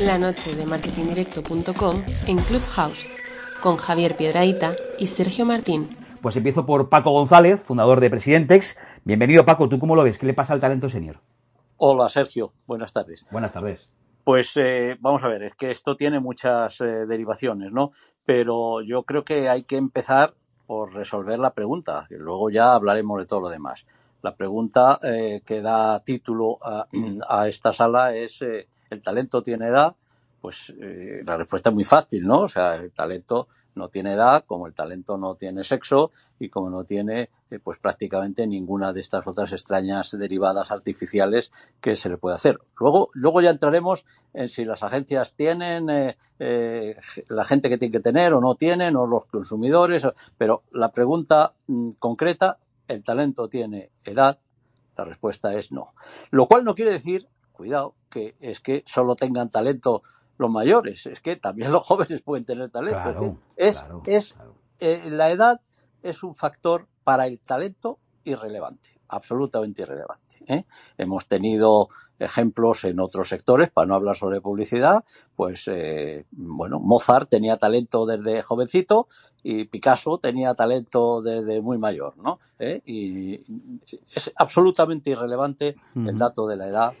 la noche de marketingdirecto.com en Clubhouse con Javier Piedraíta y Sergio Martín. Pues empiezo por Paco González, fundador de Presidentex. Bienvenido Paco, ¿tú cómo lo ves? ¿Qué le pasa al talento senior? Hola Sergio, buenas tardes. Buenas tardes. Pues eh, vamos a ver, es que esto tiene muchas eh, derivaciones, ¿no? Pero yo creo que hay que empezar por resolver la pregunta, y luego ya hablaremos de todo lo demás. La pregunta eh, que da título a, a esta sala es eh, ¿el talento tiene edad? Pues eh, la respuesta es muy fácil, ¿no? O sea, el talento no tiene edad, como el talento no tiene sexo y como no tiene eh, pues prácticamente ninguna de estas otras extrañas derivadas artificiales que se le puede hacer. Luego, luego ya entraremos en si las agencias tienen eh, eh, la gente que tiene que tener o no tienen, o los consumidores, pero la pregunta mm, concreta, ¿el talento tiene edad? La respuesta es no. Lo cual no quiere decir, cuidado, que es que solo tengan talento los mayores, es que también los jóvenes pueden tener talento. Claro, es claro, es claro. eh, la edad es un factor para el talento irrelevante, absolutamente irrelevante. ¿eh? Hemos tenido ejemplos en otros sectores, para no hablar sobre publicidad, pues eh, bueno, Mozart tenía talento desde jovencito y Picasso tenía talento desde muy mayor, ¿no? ¿Eh? Y es absolutamente irrelevante el dato de la edad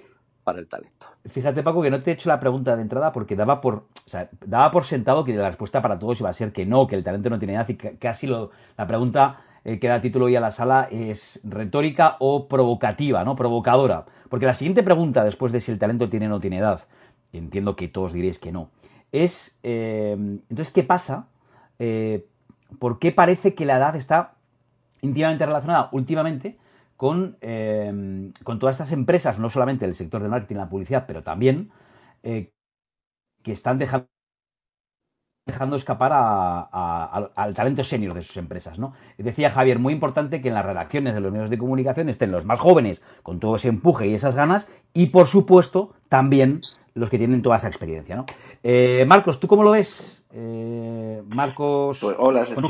para el talento. Fíjate, Paco, que no te he hecho la pregunta de entrada porque daba por, o sea, daba por sentado que la respuesta para todos iba a ser que no, que el talento no tiene edad y que casi lo, la pregunta eh, que da título hoy a la sala es retórica o provocativa, ¿no? Provocadora. Porque la siguiente pregunta, después de si el talento tiene o no tiene edad, y entiendo que todos diréis que no, es, eh, entonces, ¿qué pasa? Eh, ¿Por qué parece que la edad está íntimamente relacionada últimamente con, eh, con todas estas empresas, no solamente del sector del marketing la publicidad, pero también eh, que están dejando, dejando escapar a- a- al, al talento senior de sus empresas. ¿no? Decía Javier, muy importante que en las redacciones de los medios de comunicación estén los más jóvenes con todo ese empuje y esas ganas y, por supuesto, también los que tienen toda esa experiencia. ¿no? Eh, Marcos, ¿tú cómo lo ves? Eh, Marcos... Pues hola, Sergio.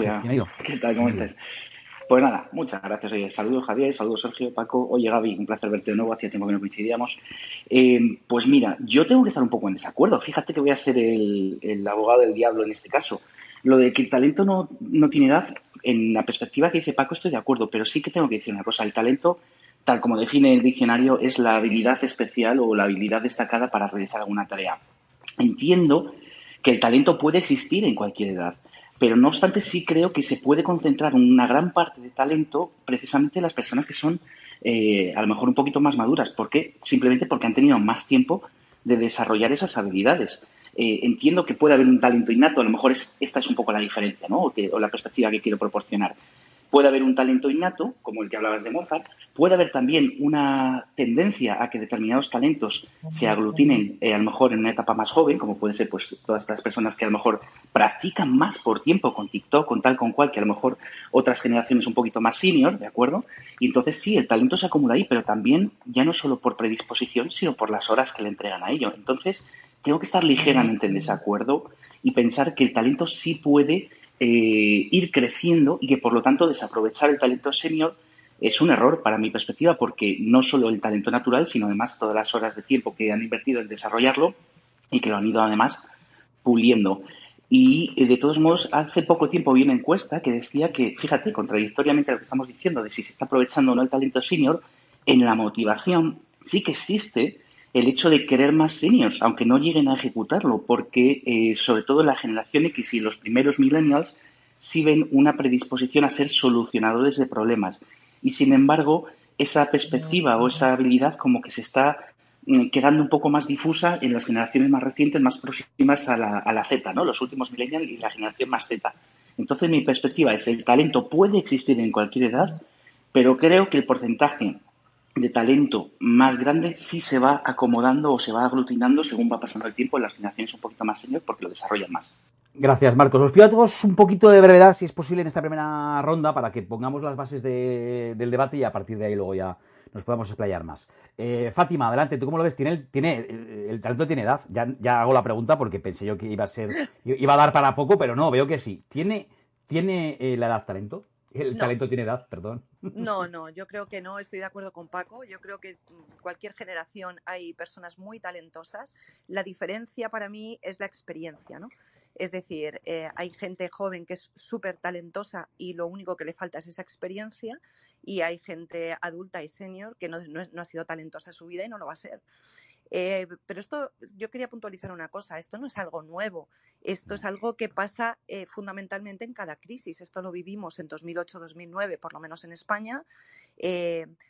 ¿Qué tal? ¿Cómo estás? Pues nada, muchas gracias. Saludos Javier, saludos Sergio, Paco. Oye Gaby, un placer verte de nuevo, hacía tiempo que no coincidíamos. Eh, pues mira, yo tengo que estar un poco en desacuerdo. Fíjate que voy a ser el, el abogado del diablo en este caso. Lo de que el talento no, no tiene edad, en la perspectiva que dice Paco estoy de acuerdo, pero sí que tengo que decir una cosa. El talento, tal como define el diccionario, es la habilidad especial o la habilidad destacada para realizar alguna tarea. Entiendo que el talento puede existir en cualquier edad, pero no obstante sí creo que se puede concentrar una gran parte de talento precisamente en las personas que son eh, a lo mejor un poquito más maduras. ¿Por qué? Simplemente porque han tenido más tiempo de desarrollar esas habilidades. Eh, entiendo que puede haber un talento innato, a lo mejor es, esta es un poco la diferencia, ¿no? O la perspectiva que quiero proporcionar. Puede haber un talento innato, como el que hablabas de Mozart, puede haber también una tendencia a que determinados talentos se aglutinen eh, a lo mejor en una etapa más joven, como pueden ser pues todas estas personas que a lo mejor practican más por tiempo con TikTok, con tal con cual, que a lo mejor otras generaciones un poquito más senior, ¿de acuerdo? Y entonces sí, el talento se acumula ahí, pero también ya no solo por predisposición, sino por las horas que le entregan a ello. Entonces, tengo que estar ligeramente en desacuerdo y pensar que el talento sí puede eh, ir creciendo y que por lo tanto desaprovechar el talento senior es un error para mi perspectiva porque no solo el talento natural, sino además todas las horas de tiempo que han invertido en desarrollarlo y que lo han ido además puliendo. Y eh, de todos modos, hace poco tiempo vi una encuesta que decía que, fíjate, contradictoriamente a lo que estamos diciendo de si se está aprovechando o no el talento senior, en la motivación sí que existe el hecho de querer más seniors, aunque no lleguen a ejecutarlo, porque eh, sobre todo la generación X y los primeros millennials sí ven una predisposición a ser solucionadores de problemas. Y sin embargo, esa perspectiva o esa habilidad como que se está mm, quedando un poco más difusa en las generaciones más recientes, más próximas a la, a la Z, ¿no? Los últimos millennials y la generación más Z. Entonces, mi perspectiva es el talento puede existir en cualquier edad, pero creo que el porcentaje de talento más grande sí se va acomodando o se va aglutinando según va pasando el tiempo en las generaciones un poquito más senior porque lo desarrollan más. Gracias, Marcos. Os pido a todos un poquito de brevedad, si es posible, en esta primera ronda, para que pongamos las bases de- del debate y a partir de ahí luego ya nos podamos explayar más. Eh, Fátima, adelante, ¿tú cómo lo ves? ¿Tiene, el- tiene, el, el talento tiene edad? Ya, ya hago la pregunta porque pensé yo que iba a ser, iba a dar para poco, pero no, veo que sí. ¿Tiene, tiene eh, la edad talento? El No. talento tiene edad, perdón. No, no, yo creo que no, estoy de acuerdo con Paco. Yo creo que cualquier generación hay personas muy talentosas. La diferencia para mí es la experiencia, ¿no? Es decir, eh, hay gente joven que es súper talentosa y lo único que le falta es esa experiencia y hay gente adulta y senior que no, ha sido talentosa en su vida y no lo va a ser. Eh, pero esto, yo quería puntualizar una cosa, esto no es algo nuevo, esto es algo que pasa eh, fundamentalmente en cada crisis. Esto lo vivimos en 2008-2009, por lo menos en España.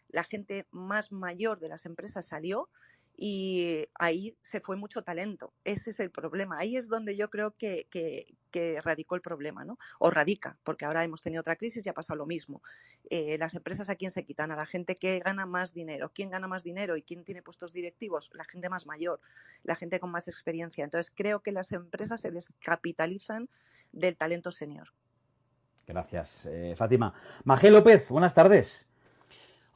La gente más mayor de las empresas salió y ahí se fue mucho talento. Ese es el problema. Ahí es donde yo creo que, que, radicó el problema, ¿no? O radica, porque ahora hemos tenido otra crisis y ha pasado lo mismo. Eh, las empresas a quién se quitan, a la gente que gana más dinero. ¿Quién gana más dinero y quién tiene puestos directivos? La gente más mayor, la gente con más experiencia. Entonces creo que las empresas se descapitalizan del talento senior. Gracias, eh, Fátima. Magé López, buenas tardes.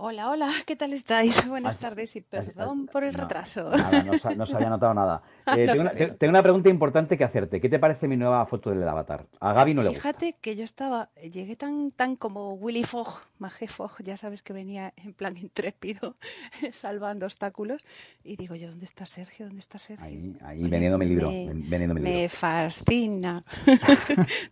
Hola, hola, ¿qué tal estáis? Buenas tardes y perdón por el retraso. Nada, no, se había notado nada. Eh, tengo, una, pregunta importante que hacerte. ¿Qué te parece mi nueva foto del avatar? A Gaby no le gusta. Fíjate que yo estaba, llegué tan, tan como Willy Fogg, Magé Fogg, ya sabes que venía en plan intrépido, salvando obstáculos, y digo yo, ¿dónde está Sergio? ¿Dónde está Sergio? Ahí, ahí vendiendo mi libro. Me, me fascina.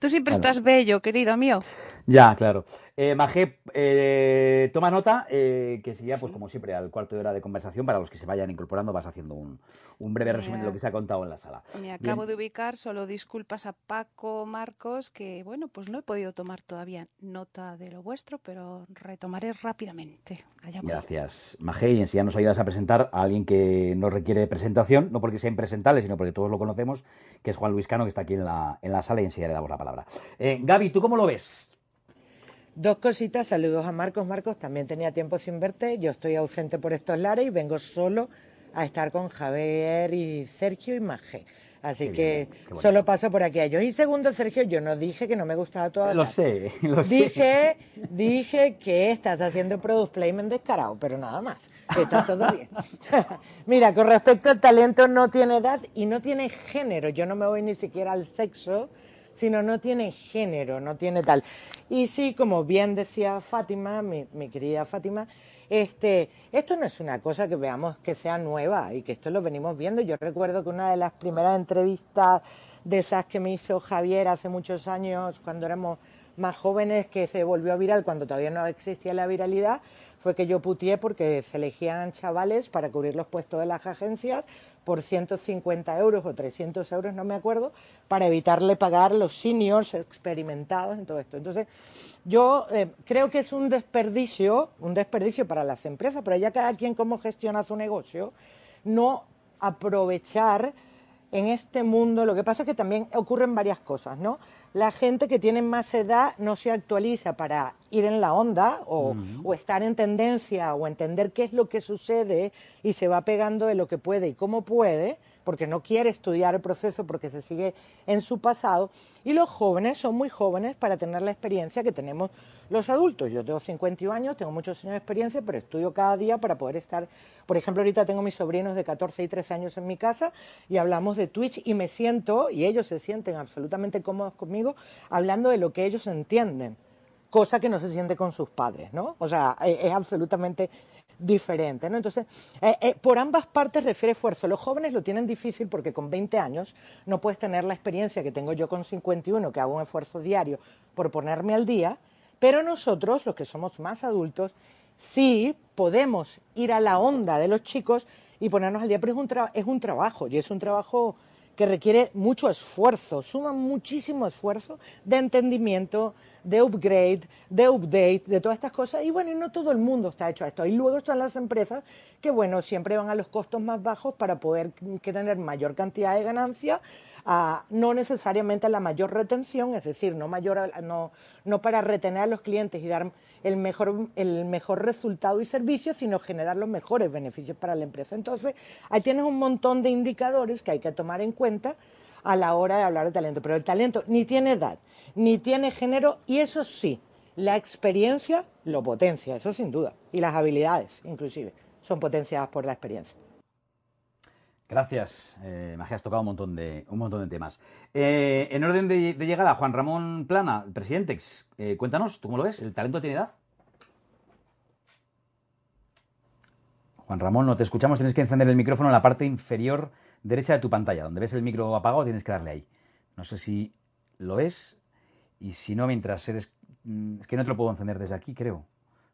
Tú siempre estás bello, querido mío. Ya, claro. Eh, Magé, eh, toma nota, eh, que sería, pues como siempre, al cuarto de hora de conversación, para los que se vayan incorporando, vas haciendo un, breve resumen de lo que se ha contado en la sala. Me acabo de ubicar, solo disculpas a Paco Marcos, que bueno, pues no he podido tomar todavía nota de lo vuestro, pero retomaré rápidamente. Gracias, Magé, y enseguida nos ayudas a presentar a alguien que no requiere presentación, no porque sea impresentable, sino porque todos lo conocemos, que es Juan Luis Cano, que está aquí en la, en la sala y enseguida le damos la palabra. Gaby, ¿tú cómo lo ves? Dos cositas, saludos a Marcos. Marcos, también tenía tiempo sin verte. Yo estoy ausente por estos lares y vengo solo a estar con Javier y Sergio y Maje. Así que solo paso por aquí a ellos. Y segundo, Sergio, yo no dije que no me gustaba todo. Lo sé, lo dije, sé. Dije que estás haciendo product placement descarado, pero nada más. Está todo bien. Mira, con respecto al talento, no tiene edad y no tiene género. Yo no me voy ni siquiera al sexo, sino no tiene género, no tiene tal. Y sí, como bien decía Fátima, mi, querida Fátima, este, esto no es una cosa que veamos que sea nueva y que esto lo venimos viendo. Yo recuerdo que una de las primeras entrevistas de esas que me hizo Javier hace muchos años, cuando éramos más jóvenes, que se volvió viral cuando todavía no existía la viralidad, fue que yo putié porque se elegían chavales para cubrir los puestos de las agencias por 150 euros o 300 euros, no me acuerdo, para evitarle pagar los seniors experimentados en todo esto. Entonces, yo eh, creo que es un desperdicio, un desperdicio para las empresas, pero ya cada quien cómo gestiona su negocio, no aprovechar en este mundo, lo que pasa es que también ocurren varias cosas, ¿no? La gente que tiene más edad no se actualiza para ir en la onda o, o, estar en tendencia o entender qué es lo que sucede y se va pegando de lo que puede y cómo puede, porque no quiere estudiar el proceso porque se sigue en su pasado. Y los jóvenes son muy jóvenes para tener la experiencia que tenemos los adultos. Yo tengo 51 años, tengo muchos años de experiencia, pero estudio cada día para poder estar. Por ejemplo, ahorita tengo mis sobrinos de 14 y 13 años en mi casa y hablamos de Twitch y me siento, y ellos se sienten absolutamente cómodos conmigo, hablando de lo que ellos entienden cosa que no se siente con sus padres, ¿no? O sea, e, es, absolutamente diferente, ¿no? Entonces, eh, eh, por ambas partes refiere esfuerzo. Los jóvenes lo tienen difícil porque con 20 años no puedes tener la experiencia que tengo yo con 51, que hago un esfuerzo diario por ponerme al día, pero nosotros, los que somos más adultos, sí podemos ir a la onda de los chicos y ponernos al día, pero es un, es un trabajo y es un trabajo que requiere mucho esfuerzo, suma muchísimo esfuerzo de entendimiento, de upgrade, de update, de todas estas cosas. Y bueno, y no todo el mundo está hecho a esto. Y luego están las empresas que, bueno, siempre van a los costos más bajos para poder tener mayor cantidad de ganancia, no necesariamente a la mayor retención, es decir, no, mayor, no, no para retener a los clientes y dar el mejor, el mejor resultado y servicio, sino generar los mejores beneficios para la empresa. Entonces, ahí tienes un montón de indicadores que hay que tomar en cuenta a la hora de hablar de talento. Pero el talento ni tiene edad, ni tiene género y eso sí, la experiencia lo potencia, eso sin duda. Y las habilidades, inclusive, son potenciadas por la experiencia. Gracias, eh, Magia, has tocado un montón de, un montón de temas. Eh, en orden de, llegada, Juan Ramón Plana, presidente, eh, cuéntanos, ¿tú cómo lo ves? ¿El talento tiene edad? Juan Ramón, no te escuchamos, tienes que encender el micrófono en la parte inferior derecha de tu pantalla, donde ves el micro apagado, tienes que darle ahí. No sé si lo ves y si no, mientras eres... mm, Es que no te lo puedo encender desde aquí, creo.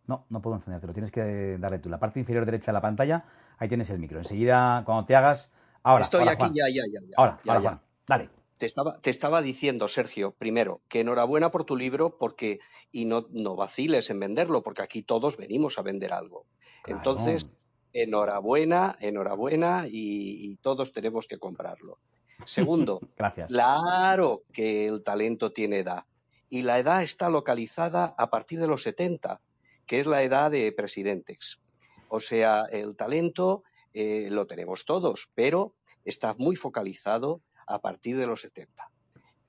No, no puedo encendértelo, tienes que darle tú. La parte inferior derecha de la pantalla, ahí tienes el micro. Enseguida, cuando te hagas... Ahora, Estoy ahora, aquí, Juan. ya, ya, ya. ya. Ahora, Ya, ahora, ya. Juan. Dale. Te estaba, te estaba diciendo, Sergio, primero, que enhorabuena por tu libro porque y no, no vaciles en venderlo, porque aquí todos venimos a vender algo. Claro. Entonces, enhorabuena, enhorabuena y, y todos tenemos que comprarlo. Segundo, Gracias. claro que el talento tiene edad y la edad está localizada a partir de los 70, que es la edad de presidentes. O sea, el talento eh, lo tenemos todos, pero está muy focalizado a partir de los 70.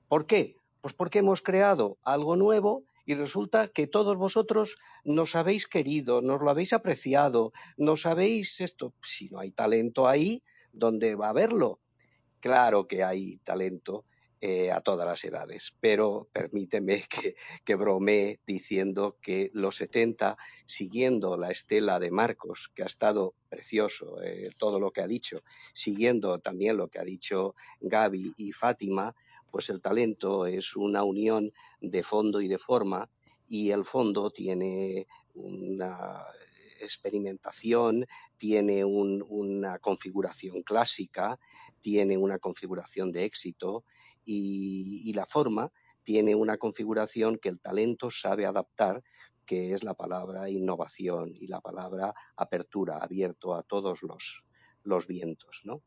¿Por qué? Pues porque hemos creado algo nuevo y resulta que todos vosotros nos habéis querido, nos lo habéis apreciado, nos habéis esto. Si no hay talento ahí, ¿dónde va a haberlo? Claro que hay talento eh, a todas las edades, pero permíteme que, que bromee diciendo que los 70, siguiendo la estela de Marcos, que ha estado precioso eh, todo lo que ha dicho, siguiendo también lo que ha dicho Gaby y Fátima, pues el talento es una unión de fondo y de forma y el fondo tiene una experimentación, tiene un- una configuración clásica, tiene una configuración de éxito y, y la forma tiene una configuración que el talento sabe adaptar, que es la palabra innovación y la palabra apertura, abierto a todos los, los vientos, ¿no?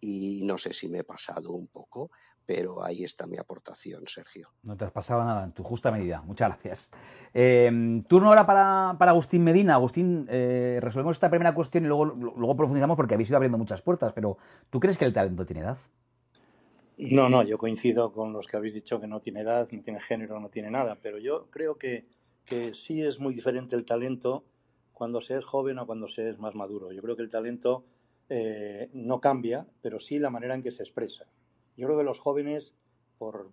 Y no sé si me he pasado un poco, pero ahí está mi aportación, Sergio. No te has pasado nada, en tu justa medida. Muchas gracias. Eh, turno ahora para, para Agustín Medina. Agustín, eh, resolvemos esta primera cuestión y luego, luego profundizamos porque habéis ido abriendo muchas puertas, pero ¿tú crees que el talento tiene edad? No, no, yo coincido con los que habéis dicho que no tiene edad, no tiene género, no tiene nada, pero yo creo que, que sí es muy diferente el talento cuando se es joven o cuando se es más maduro. Yo creo que el talento eh, no cambia, pero sí la manera en que se expresa. Yo creo que los jóvenes, por,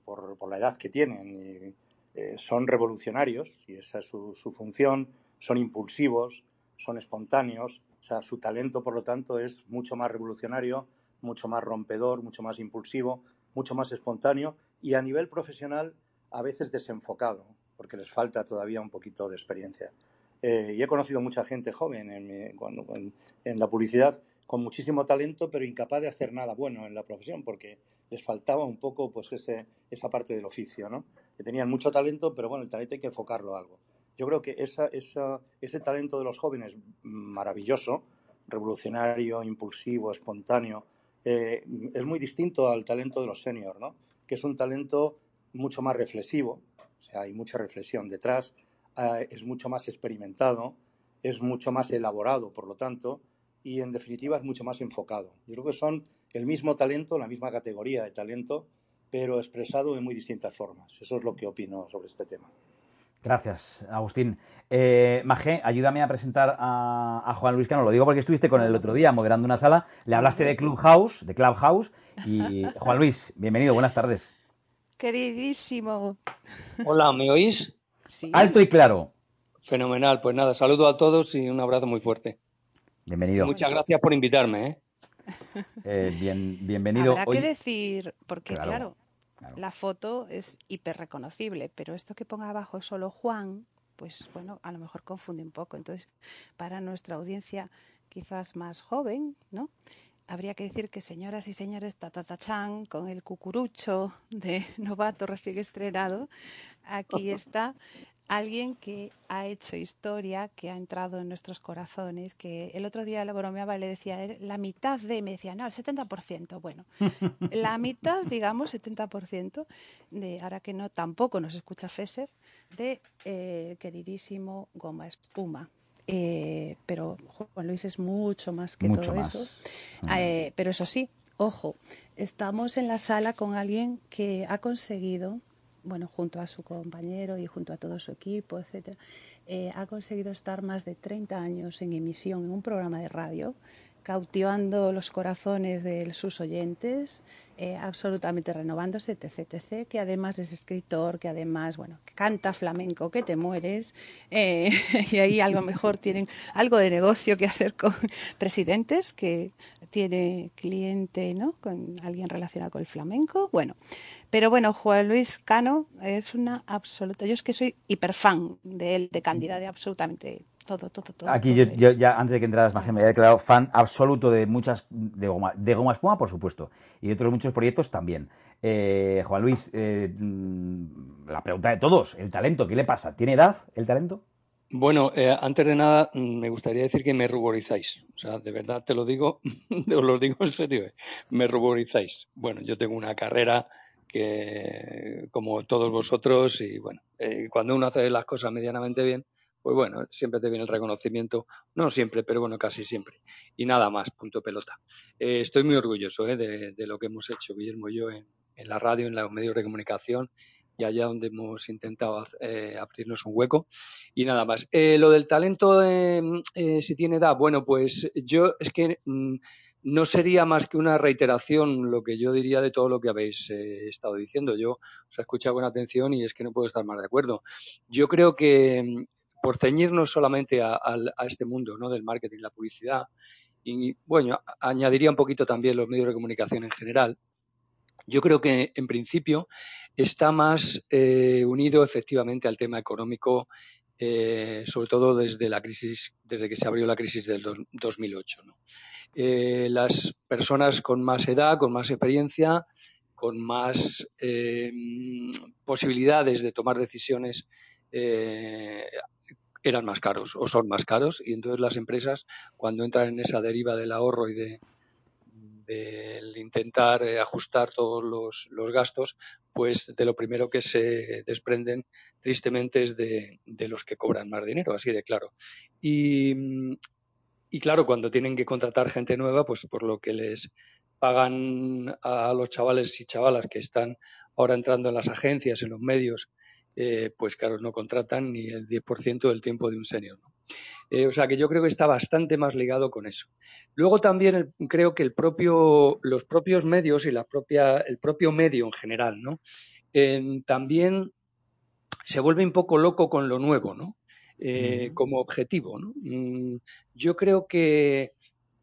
la edad que tienen, eh, son revolucionarios, y esa es su, su función, son impulsivos, son espontáneos, o sea, su talento, por lo tanto, es mucho más revolucionario, mucho más rompedor, mucho más impulsivo, mucho más espontáneo y a nivel profesional a veces desenfocado, porque les falta todavía un poquito de experiencia. Eh, y he conocido mucha gente joven en, mi- cuando- en- en la publicidad con muchísimo talento, pero incapaz de hacer nada bueno en la profesión, porque les faltaba un poco pues ese, esa parte del oficio, ¿no? Que tenían mucho talento, pero bueno, el talento hay que enfocarlo algo. Yo creo que esa, esa, ese talento de los jóvenes, maravilloso, revolucionario, impulsivo, espontáneo, eh, es muy distinto al talento de los seniors, ¿no? Que es un talento mucho más reflexivo, o sea, hay mucha reflexión detrás, eh, es mucho más experimentado, es mucho más elaborado, por lo tanto, y en definitiva es mucho más enfocado. Yo creo que son el mismo talento, la misma categoría de talento, pero expresado en muy distintas formas. Eso es lo que opino sobre este tema. Gracias, Agustín. Eh, Magé, ayúdame a presentar a, a Juan Luis Cano. Lo digo porque estuviste con él el otro día moderando una sala. Le hablaste de Clubhouse, de Clubhouse. Y Juan Luis, bienvenido, buenas tardes. Queridísimo. Hola, ¿me oís? Sí. Alto y claro. Fenomenal. Pues nada, saludo a todos y un abrazo muy fuerte. Bienvenido. Muchas gracias por invitarme. ¿eh? Eh, bien, bienvenido. Habrá Hoy- que decir, porque Claro, claro, claro. la foto es hiper reconocible, pero esto que ponga abajo solo Juan, pues bueno, a lo mejor confunde un poco. Entonces, para nuestra audiencia quizás más joven, ¿no? Habría que decir que señoras y señores tatatachan con el cucurucho de novato recién estrenado, aquí está alguien que ha hecho historia, que ha entrado en nuestros corazones, que el otro día le bromeaba y le decía, "Eh, la mitad de, me decía, no, el 70%, bueno, la mitad, digamos, 70%, de, ahora que no, tampoco nos escucha Feser, de eh, queridísimo Goma Espuma. Eh, pero Juan Luis es mucho más que Mucho todo más. eso. Eh, pero eso sí, ojo, estamos en la sala con alguien que ha conseguido, bueno, junto a su compañero y junto a todo su equipo, etcétera, eh, ha conseguido estar más de 30 años en emisión en un programa de radio, cautivando los corazones de sus oyentes, eh, absolutamente renovándose, etc, etc, que además es escritor, que además, bueno, que canta flamenco, que te mueres, eh, y ahí a lo mejor tienen algo de negocio que hacer con presidentes, que tiene cliente, ¿no?, con alguien relacionado con el flamenco, bueno, pero bueno, Juan Luis Cano es una absoluta, yo es que soy hiperfan de él, de Cándida, de absolutamente todo, todo, todo. Aquí yo, ya, antes de que entraras, más me había declarado fan absoluto de muchas, de Goma, de Goma Espuma, por supuesto, y de otros muchos proyectos también. Eh, Juan Luis, eh, mm, la pregunta de todos, el talento, ¿qué le pasa? ¿Tiene edad el talento? Bueno, eh, antes de nada, mm, me gustaría decir que me ruborizáis. O sea, de verdad te lo digo, os lo digo en serio, me ruborizáis. Bueno, yo tengo una carrera que, como todos vosotros, y bueno, cuando uno hace las cosas medianamente bien, pues bueno, siempre te viene el reconocimiento, no siempre, pero bueno, casi siempre. Y nada más, punto pelota. Eh, estoy muy orgulloso eh, de, lo que hemos hecho, Guillermo y yo, en, la radio, en los medios de comunicación y allá donde hemos intentado eh, abrirnos un hueco. Y nada más. lo del talento, si tiene edad, bueno, pues yo es que mm, no sería más que una reiteración lo que yo diría de todo lo que habéis estado diciendo. Yo os he escuchado con atención y es que no puedo estar más de acuerdo. Yo creo que por ceñirnos solamente a, este mundo ¿no? del marketing, la publicidad, y bueno, añadiría un poquito también los medios de comunicación en general, yo creo que en principio está más eh, unido efectivamente al tema económico, eh, sobre todo desde la crisis, desde que se abrió la crisis del 2008. Eh, las personas con más edad, con más experiencia, con más posibilidades de tomar decisiones eran más caros o son más caros y entonces las empresas cuando entran en esa deriva del ahorro y de intentar eh, ajustar todos los, gastos, pues de lo primero que se desprenden tristemente es de, los que cobran más dinero, así de claro. Y, y claro, cuando tienen que contratar gente nueva, pues por lo que les pagan a los chavales y chavalas que están ahora entrando en las agencias, en los medios, eh, pues claro, no contratan ni el 10% del tiempo de un senior. Eh, o sea que yo creo que está bastante más ligado con eso. Luego también creo que el propio, los propios medios y la propia, el propio medio en general, ¿no? también se vuelve un poco loco con lo nuevo, ¿no? Eh, como objetivo. ¿no? Mm, yo creo que,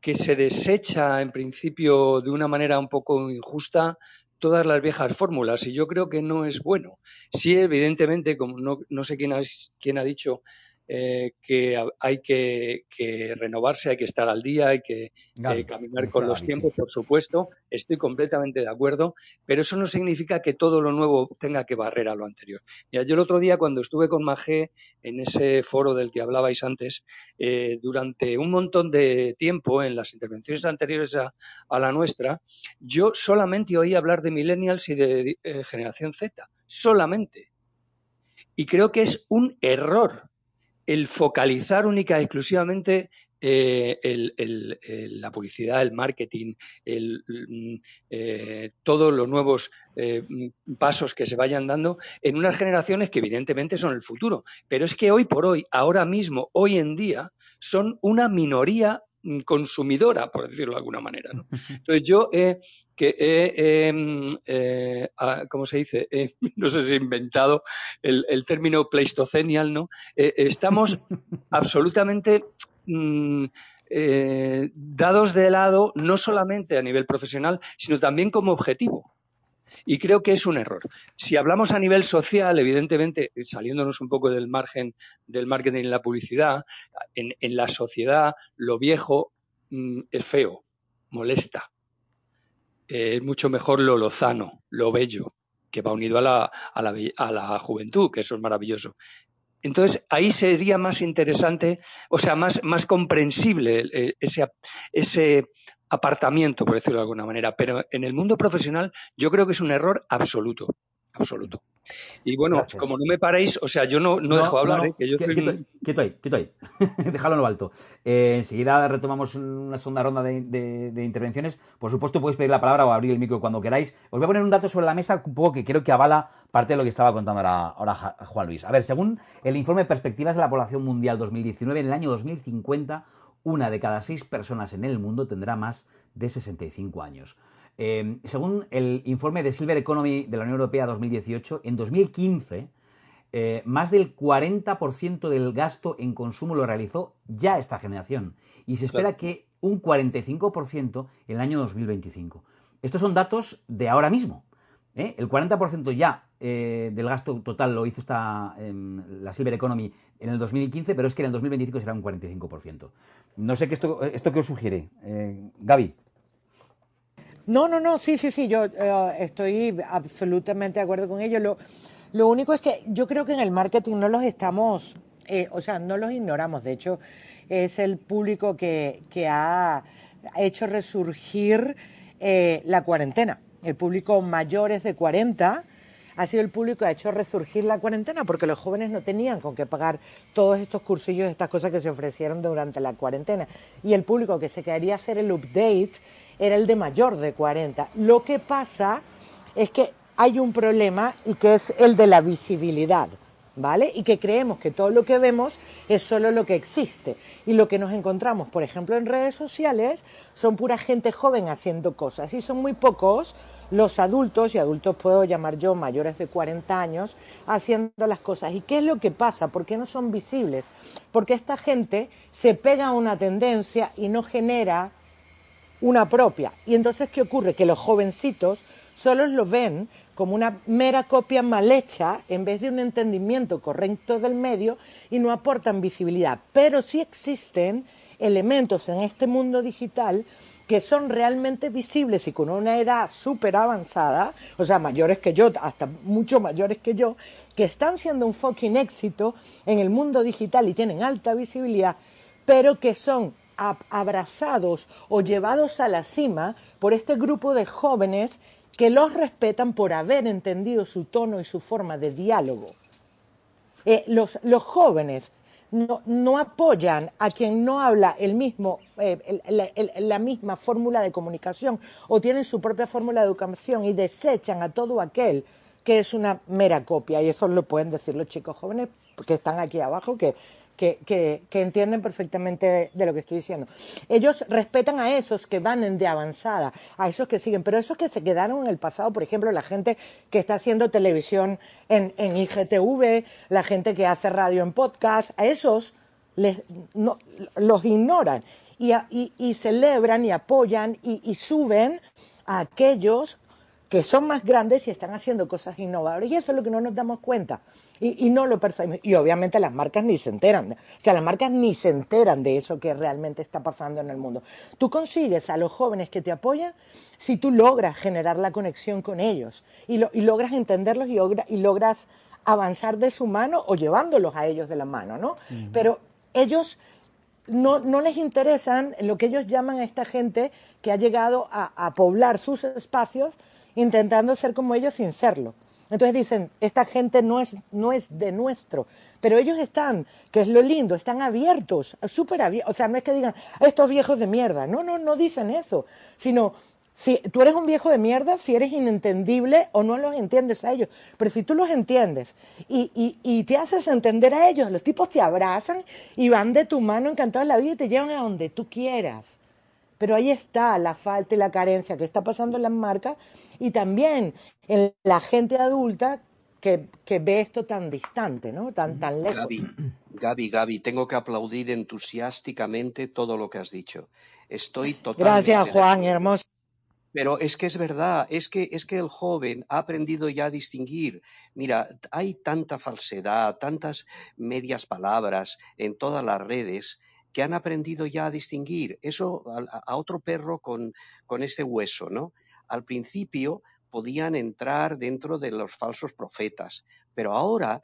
que se desecha en principio de una manera un poco injusta todas las viejas fórmulas y yo creo que no es bueno. Sí, evidentemente, como no, no sé quién ha, quién ha dicho eh, que hay que, renovarse, hay que estar al día, hay que eh, caminar con los tiempos, por supuesto, estoy completamente de acuerdo, pero eso no significa que todo lo nuevo tenga que barrer a lo anterior. yo el otro día cuando estuve con Magé en ese foro del que hablabais antes, eh, durante un montón de tiempo, en las intervenciones anteriores a, a la nuestra, yo solamente oí hablar de millennials y de generación Z, solamente. Y creo que es un error el focalizar única y exclusivamente eh, la publicidad, el marketing, mm, eh, todos los nuevos eh, pasos que se vayan dando en unas generaciones que evidentemente son el futuro. Pero es que hoy por hoy, ahora mismo, hoy en día, son una minoría mm, consumidora, por decirlo de alguna manera. Entonces yo que he, mm, eh, ¿cómo se dice? no sé si he inventado el, término pleistocenial, ¿no? Eh, estamos absolutamente mm, eh, dados de lado, no solamente a nivel profesional, sino también como objetivo. Y creo que es un error. Si hablamos a nivel social, evidentemente, saliéndonos un poco del margen del marketing y la publicidad, en, la sociedad lo viejo mm, es feo, molesta, es mucho mejor lo lozano, lo bello, que va unido a la, a la, a la juventud, que eso es maravilloso. Entonces, ahí sería más interesante, o sea, más, más comprensible eh, ese, ese apartamiento, por decirlo de alguna manera. Pero en el mundo profesional yo creo que es un error absoluto, absoluto. Y bueno, como no me paréis, o sea, yo no, no, dejo hablar, ¿eh? que yo quieto, quieto, ahí, quieto ahí. Déjalo en lo alto. Eh, enseguida retomamos una segunda ronda de, intervenciones. Por supuesto, podéis pedir la palabra o abrir el micro cuando queráis. Os voy a poner un dato sobre la mesa un poco que creo que avala parte de lo que estaba contando ahora, ahora Juan Luis. A ver, según el informe Perspectivas de la Población Mundial 2019, en el año 2050 una de cada seis personas en el mundo tendrá más de 65 años. Eh, según el informe de Silver Economy de la Unión Europea 2018, en 2015 eh, más del 40% del gasto en consumo lo realizó ya esta generación y se espera que un 45% en el año 2025. Estos son datos de ahora mismo. ¿eh? El 40% ya eh, del gasto total lo hizo esta, em, la Silver Economy en el 2015, pero es que en el 2025 será un 45%. No sé qué esto, esto qué os sugiere. Eh, Gaby. No, no, no, sí, sí, sí, yo estoy absolutamente de acuerdo con ello. Lo, único es que yo creo que en el marketing no los estamos, o sea, no los ignoramos. De hecho, es el público que, ha hecho resurgir la cuarentena el público mayores de 40 ha sido el público que ha hecho resurgir la cuarentena porque los jóvenes no tenían con qué pagar todos estos cursillos, estas cosas que se ofrecieron durante la cuarentena. Y el público que se quería hacer el update era el de mayor de 40. Lo que pasa es que hay un problema y que es el de la visibilidad. ¿vale? Y que creemos que todo lo que vemos es solo lo que existe. Y lo que nos encontramos, por ejemplo, en redes sociales, son pura gente joven haciendo cosas. Y son muy pocos los adultos, y adultos puedo llamar yo mayores de 40 años, haciendo las cosas. ¿Y qué es lo que pasa? ¿Por qué no son visibles? Porque esta gente se pega a una tendencia y no genera una propia. Y entonces, ¿qué ocurre? Que los jovencitos solo lo ven como una mera copia mal hecha en vez de un entendimiento correcto del medio y no aportan visibilidad. Pero sí existen elementos en este mundo digital que son realmente visibles y con una edad súper avanzada, o sea, mayores que yo, hasta mucho mayores que yo, que están siendo un fucking éxito en el mundo digital y tienen alta visibilidad, pero que son abrazados o llevados a la cima por este grupo de jóvenes que los respetan por haber entendido su tono y su forma de diálogo. Eh, los, jóvenes no, apoyan a quien no habla el mismo, eh, la misma fórmula de comunicación o tienen su propia fórmula de educación y desechan a todo aquel que es una mera copia. Y eso lo pueden decir los chicos jóvenes que están aquí abajo, que que, que, entienden perfectamente de, lo que estoy diciendo. Ellos respetan a esos que van en de avanzada, a esos que siguen, pero esos que se quedaron en el pasado, por ejemplo, la gente que está haciendo televisión en, en IGTV, la gente que hace radio en podcast, a esos les, no, los ignoran y, y, celebran y apoyan y, y suben a aquellos que son más grandes y están haciendo cosas innovadoras. Y eso es lo que no nos damos cuenta. Y, no lo percibimos. Y obviamente las marcas ni se enteran. O sea, las marcas ni se enteran de eso que realmente está pasando en el mundo. Tú consigues a los jóvenes que te apoyan si tú logras generar la conexión con ellos y, logras entenderlos y, logras avanzar de su mano o llevándolos a ellos de la mano, ¿no? Pero ellos no, les interesan lo que ellos llaman a esta gente que ha llegado a poblar sus espacios intentando ser como ellos sin serlo. Entonces dicen, esta gente no es, no es de nuestro, pero ellos están, que es lo lindo, están abiertos, súper abiertos. O sea, no es que digan, estos viejos de mierda. No, no, no dicen eso, sino, si tú eres un viejo de mierda, si eres inentendible o no los entiendes a ellos. Pero si tú los entiendes y, y, y te haces entender a ellos, los tipos te abrazan y van de tu mano encantados de la vida y te llevan a donde tú quieras. Pero ahí está la falta y la carencia que está pasando en las marcas y también en la gente adulta que, ve esto tan distante, ¿no? Tan, tan lejos. Gaby, Gaby, Gaby, tengo que aplaudir entusiásticamente todo lo que has dicho. Estoy totalmente. Gracias, Juan, hermoso. Pero es que es verdad, es que, es que el joven ha aprendido ya a distinguir. Mira, hay tanta falsedad, tantas medias palabras en todas las redes que han aprendido ya a distinguir eso a, otro perro con, con este hueso, ¿no? Al principio podían entrar dentro de los falsos profetas, pero ahora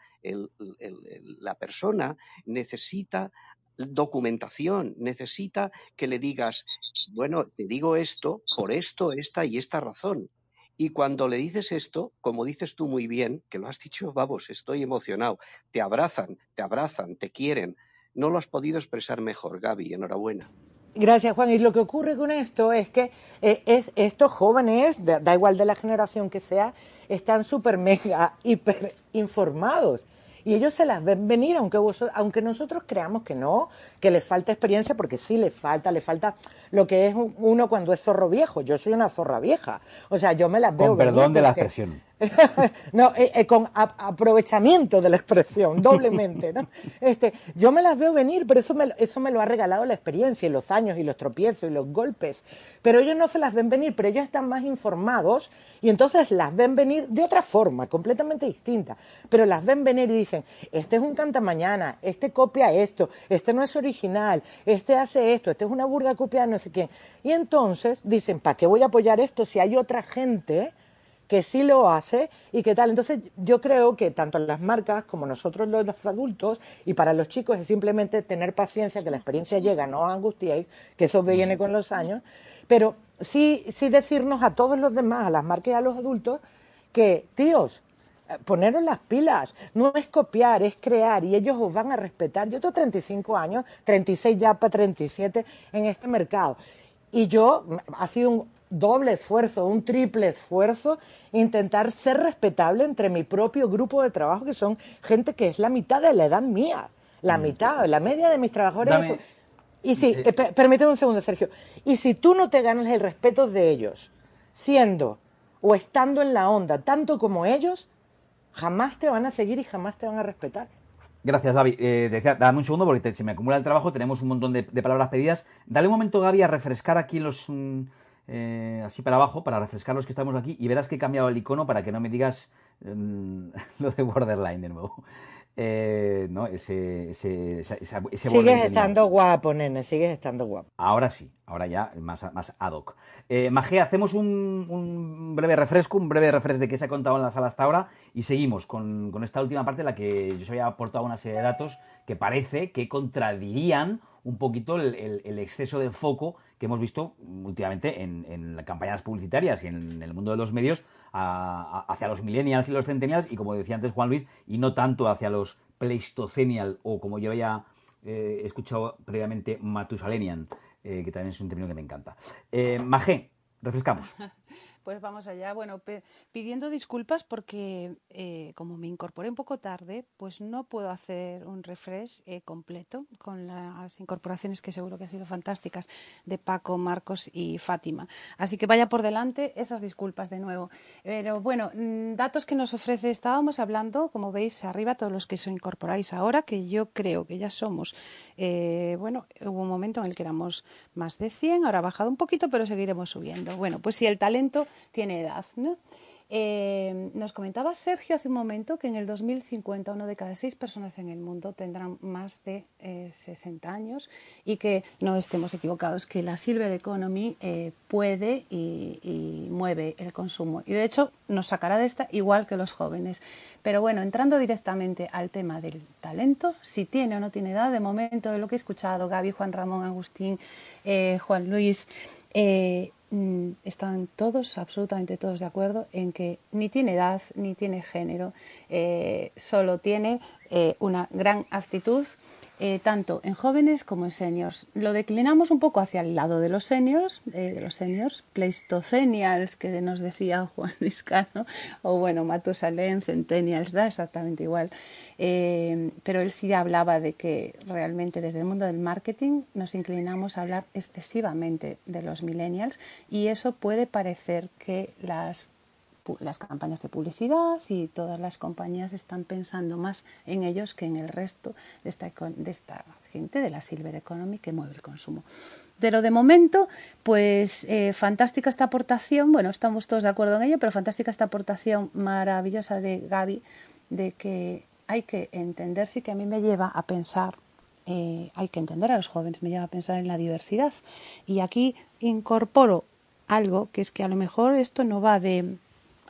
la persona necesita documentación, necesita que le digas, bueno, te digo esto por esto, esta y esta razón. Y cuando le dices esto, como dices tú muy bien, que lo has dicho, vamos, estoy emocionado, te abrazan, te abrazan, te quieren, no lo has podido expresar mejor, Gaby. Enhorabuena. Gracias, Juan. Y lo que ocurre con esto es que eh, estos jóvenes, da, igual de la generación que sea, están súper mega, hiper informados. y ellos se las ven venir, aunque, aunque nosotros creamos que no, que les falta experiencia, porque sí les falta, les falta lo que es uno cuando es zorro viejo. Yo soy una zorra vieja. O sea, yo me las veo. Con perdón de la expresión. no, eh, eh, con aprovechamiento de la expresión, doblemente, ¿no? Este, yo me las veo venir, pero eso me, eso me lo ha regalado la experiencia y los años y los tropiezos y los golpes. Pero ellos no se las ven venir, pero ellos están más informados y entonces las ven venir de otra forma, completamente distinta. Pero las ven venir y dicen, este es un cantamañana, este copia esto, este no es original, este hace esto, este es una burda copia de no sé quién. Y entonces dicen, ¿para qué voy a apoyar esto si hay otra gente? Que sí lo hace y qué tal. Entonces yo creo que tanto las marcas como nosotros los adultos y para los chicos es simplemente tener paciencia, que la experiencia llega, no angustiéis, que eso viene con los años, pero sí, sí decirnos a todos los demás, a las marcas y a los adultos, que tíos, eh, poneros las pilas, no es copiar, es crear y ellos os van a respetar. Yo tengo 35 años, 36 ya para 37 en este mercado y yo ha sido un doble esfuerzo, un triple esfuerzo, intentar ser respetable entre mi propio grupo de trabajo, que son gente que es la mitad de la edad mía, la mm. mitad, la media de mis trabajadores. Y si, eh, permíteme un segundo, Sergio, y si tú no te ganas el respeto de ellos, siendo o estando en la onda tanto como ellos, jamás te van a seguir y jamás te van a respetar. Gracias, Gaby. Eh, decía, dame un segundo porque se me acumula el trabajo, tenemos un montón de, palabras pedidas. Dale un momento, Gaby, a refrescar aquí los, mm, eh, así para abajo, para refrescar los que estamos aquí, y verás que he cambiado el icono para que no me digas mm, lo de borderline de nuevo. Eh, ¿no? ese, ese, sigues estando guapo, nene, sigues estando guapo. Ahora sí, ahora ya más, más ad hoc. Eh, hacemos un, breve refresco, un breve refresco de qué se ha contado en la sala hasta ahora y seguimos con, esta última parte en la que yo os había aportado una serie de datos que parece que contradirían un poquito el exceso de foco que hemos visto últimamente en, en campañas publicitarias y en el mundo de los medios hacia los millennials y los centennials y como decía antes Juan Luis, y no tanto hacia los pleistocenial o como yo había eh, escuchado previamente matusalenian, eh, que también es un término que me encanta. Eh, refrescamos. Pues vamos allá. Bueno, pidiendo disculpas porque eh, como me incorporé un poco tarde, pues no puedo hacer un refresh eh, completo con las incorporaciones que seguro que han sido fantásticas de Paco, Marcos y Fátima. Así que vaya por delante esas disculpas de nuevo. Pero bueno, mm, datos que nos ofrece, estábamos hablando, como veis arriba, todos los que os incorporáis ahora, que yo creo que ya somos, eh, bueno, hubo un momento en el que éramos más de 100, ahora ha bajado un poquito, pero seguiremos subiendo. Bueno, pues si el talento tiene edad. ¿no? Eh, nos comentaba Sergio hace un momento que en el 2050 uno de cada seis personas en el mundo tendrán más de 60 eh, años y que no estemos equivocados, que la Silver Economy eh, puede y, mueve el consumo. Y de hecho nos sacará de esta igual que los jóvenes. Pero bueno, entrando directamente al tema del talento, si tiene o no tiene edad, de momento de lo que he escuchado, Gaby, Juan Ramón, Agustín, Juan Luis, están todos, absolutamente todos de acuerdo en que ni tiene edad ni tiene género, eh, solo tiene eh, una gran actitud eh, tanto en jóvenes como en seniors. Lo declinamos un poco hacia el lado de los seniors, eh, de los seniors, pleistocenials, que nos decía Juan Vizcano, o bueno, Matusalén, centennials, da exactamente igual. Eh, pero él sí hablaba de que realmente desde el mundo del marketing nos inclinamos a hablar excesivamente de los millennials y eso puede parecer que las las campañas de publicidad y todas las compañías están pensando más en ellos que en el resto de esta, de esta gente de la Silver Economy que mueve el consumo. Pero de momento, pues eh, fantástica esta aportación, bueno, estamos todos de acuerdo en ello, pero fantástica esta aportación maravillosa de Gaby, de que hay que entender, sí que a mí me lleva a pensar, eh, hay que entender a los jóvenes, me lleva a pensar en la diversidad. Y aquí incorporo algo que es que a lo mejor esto no va de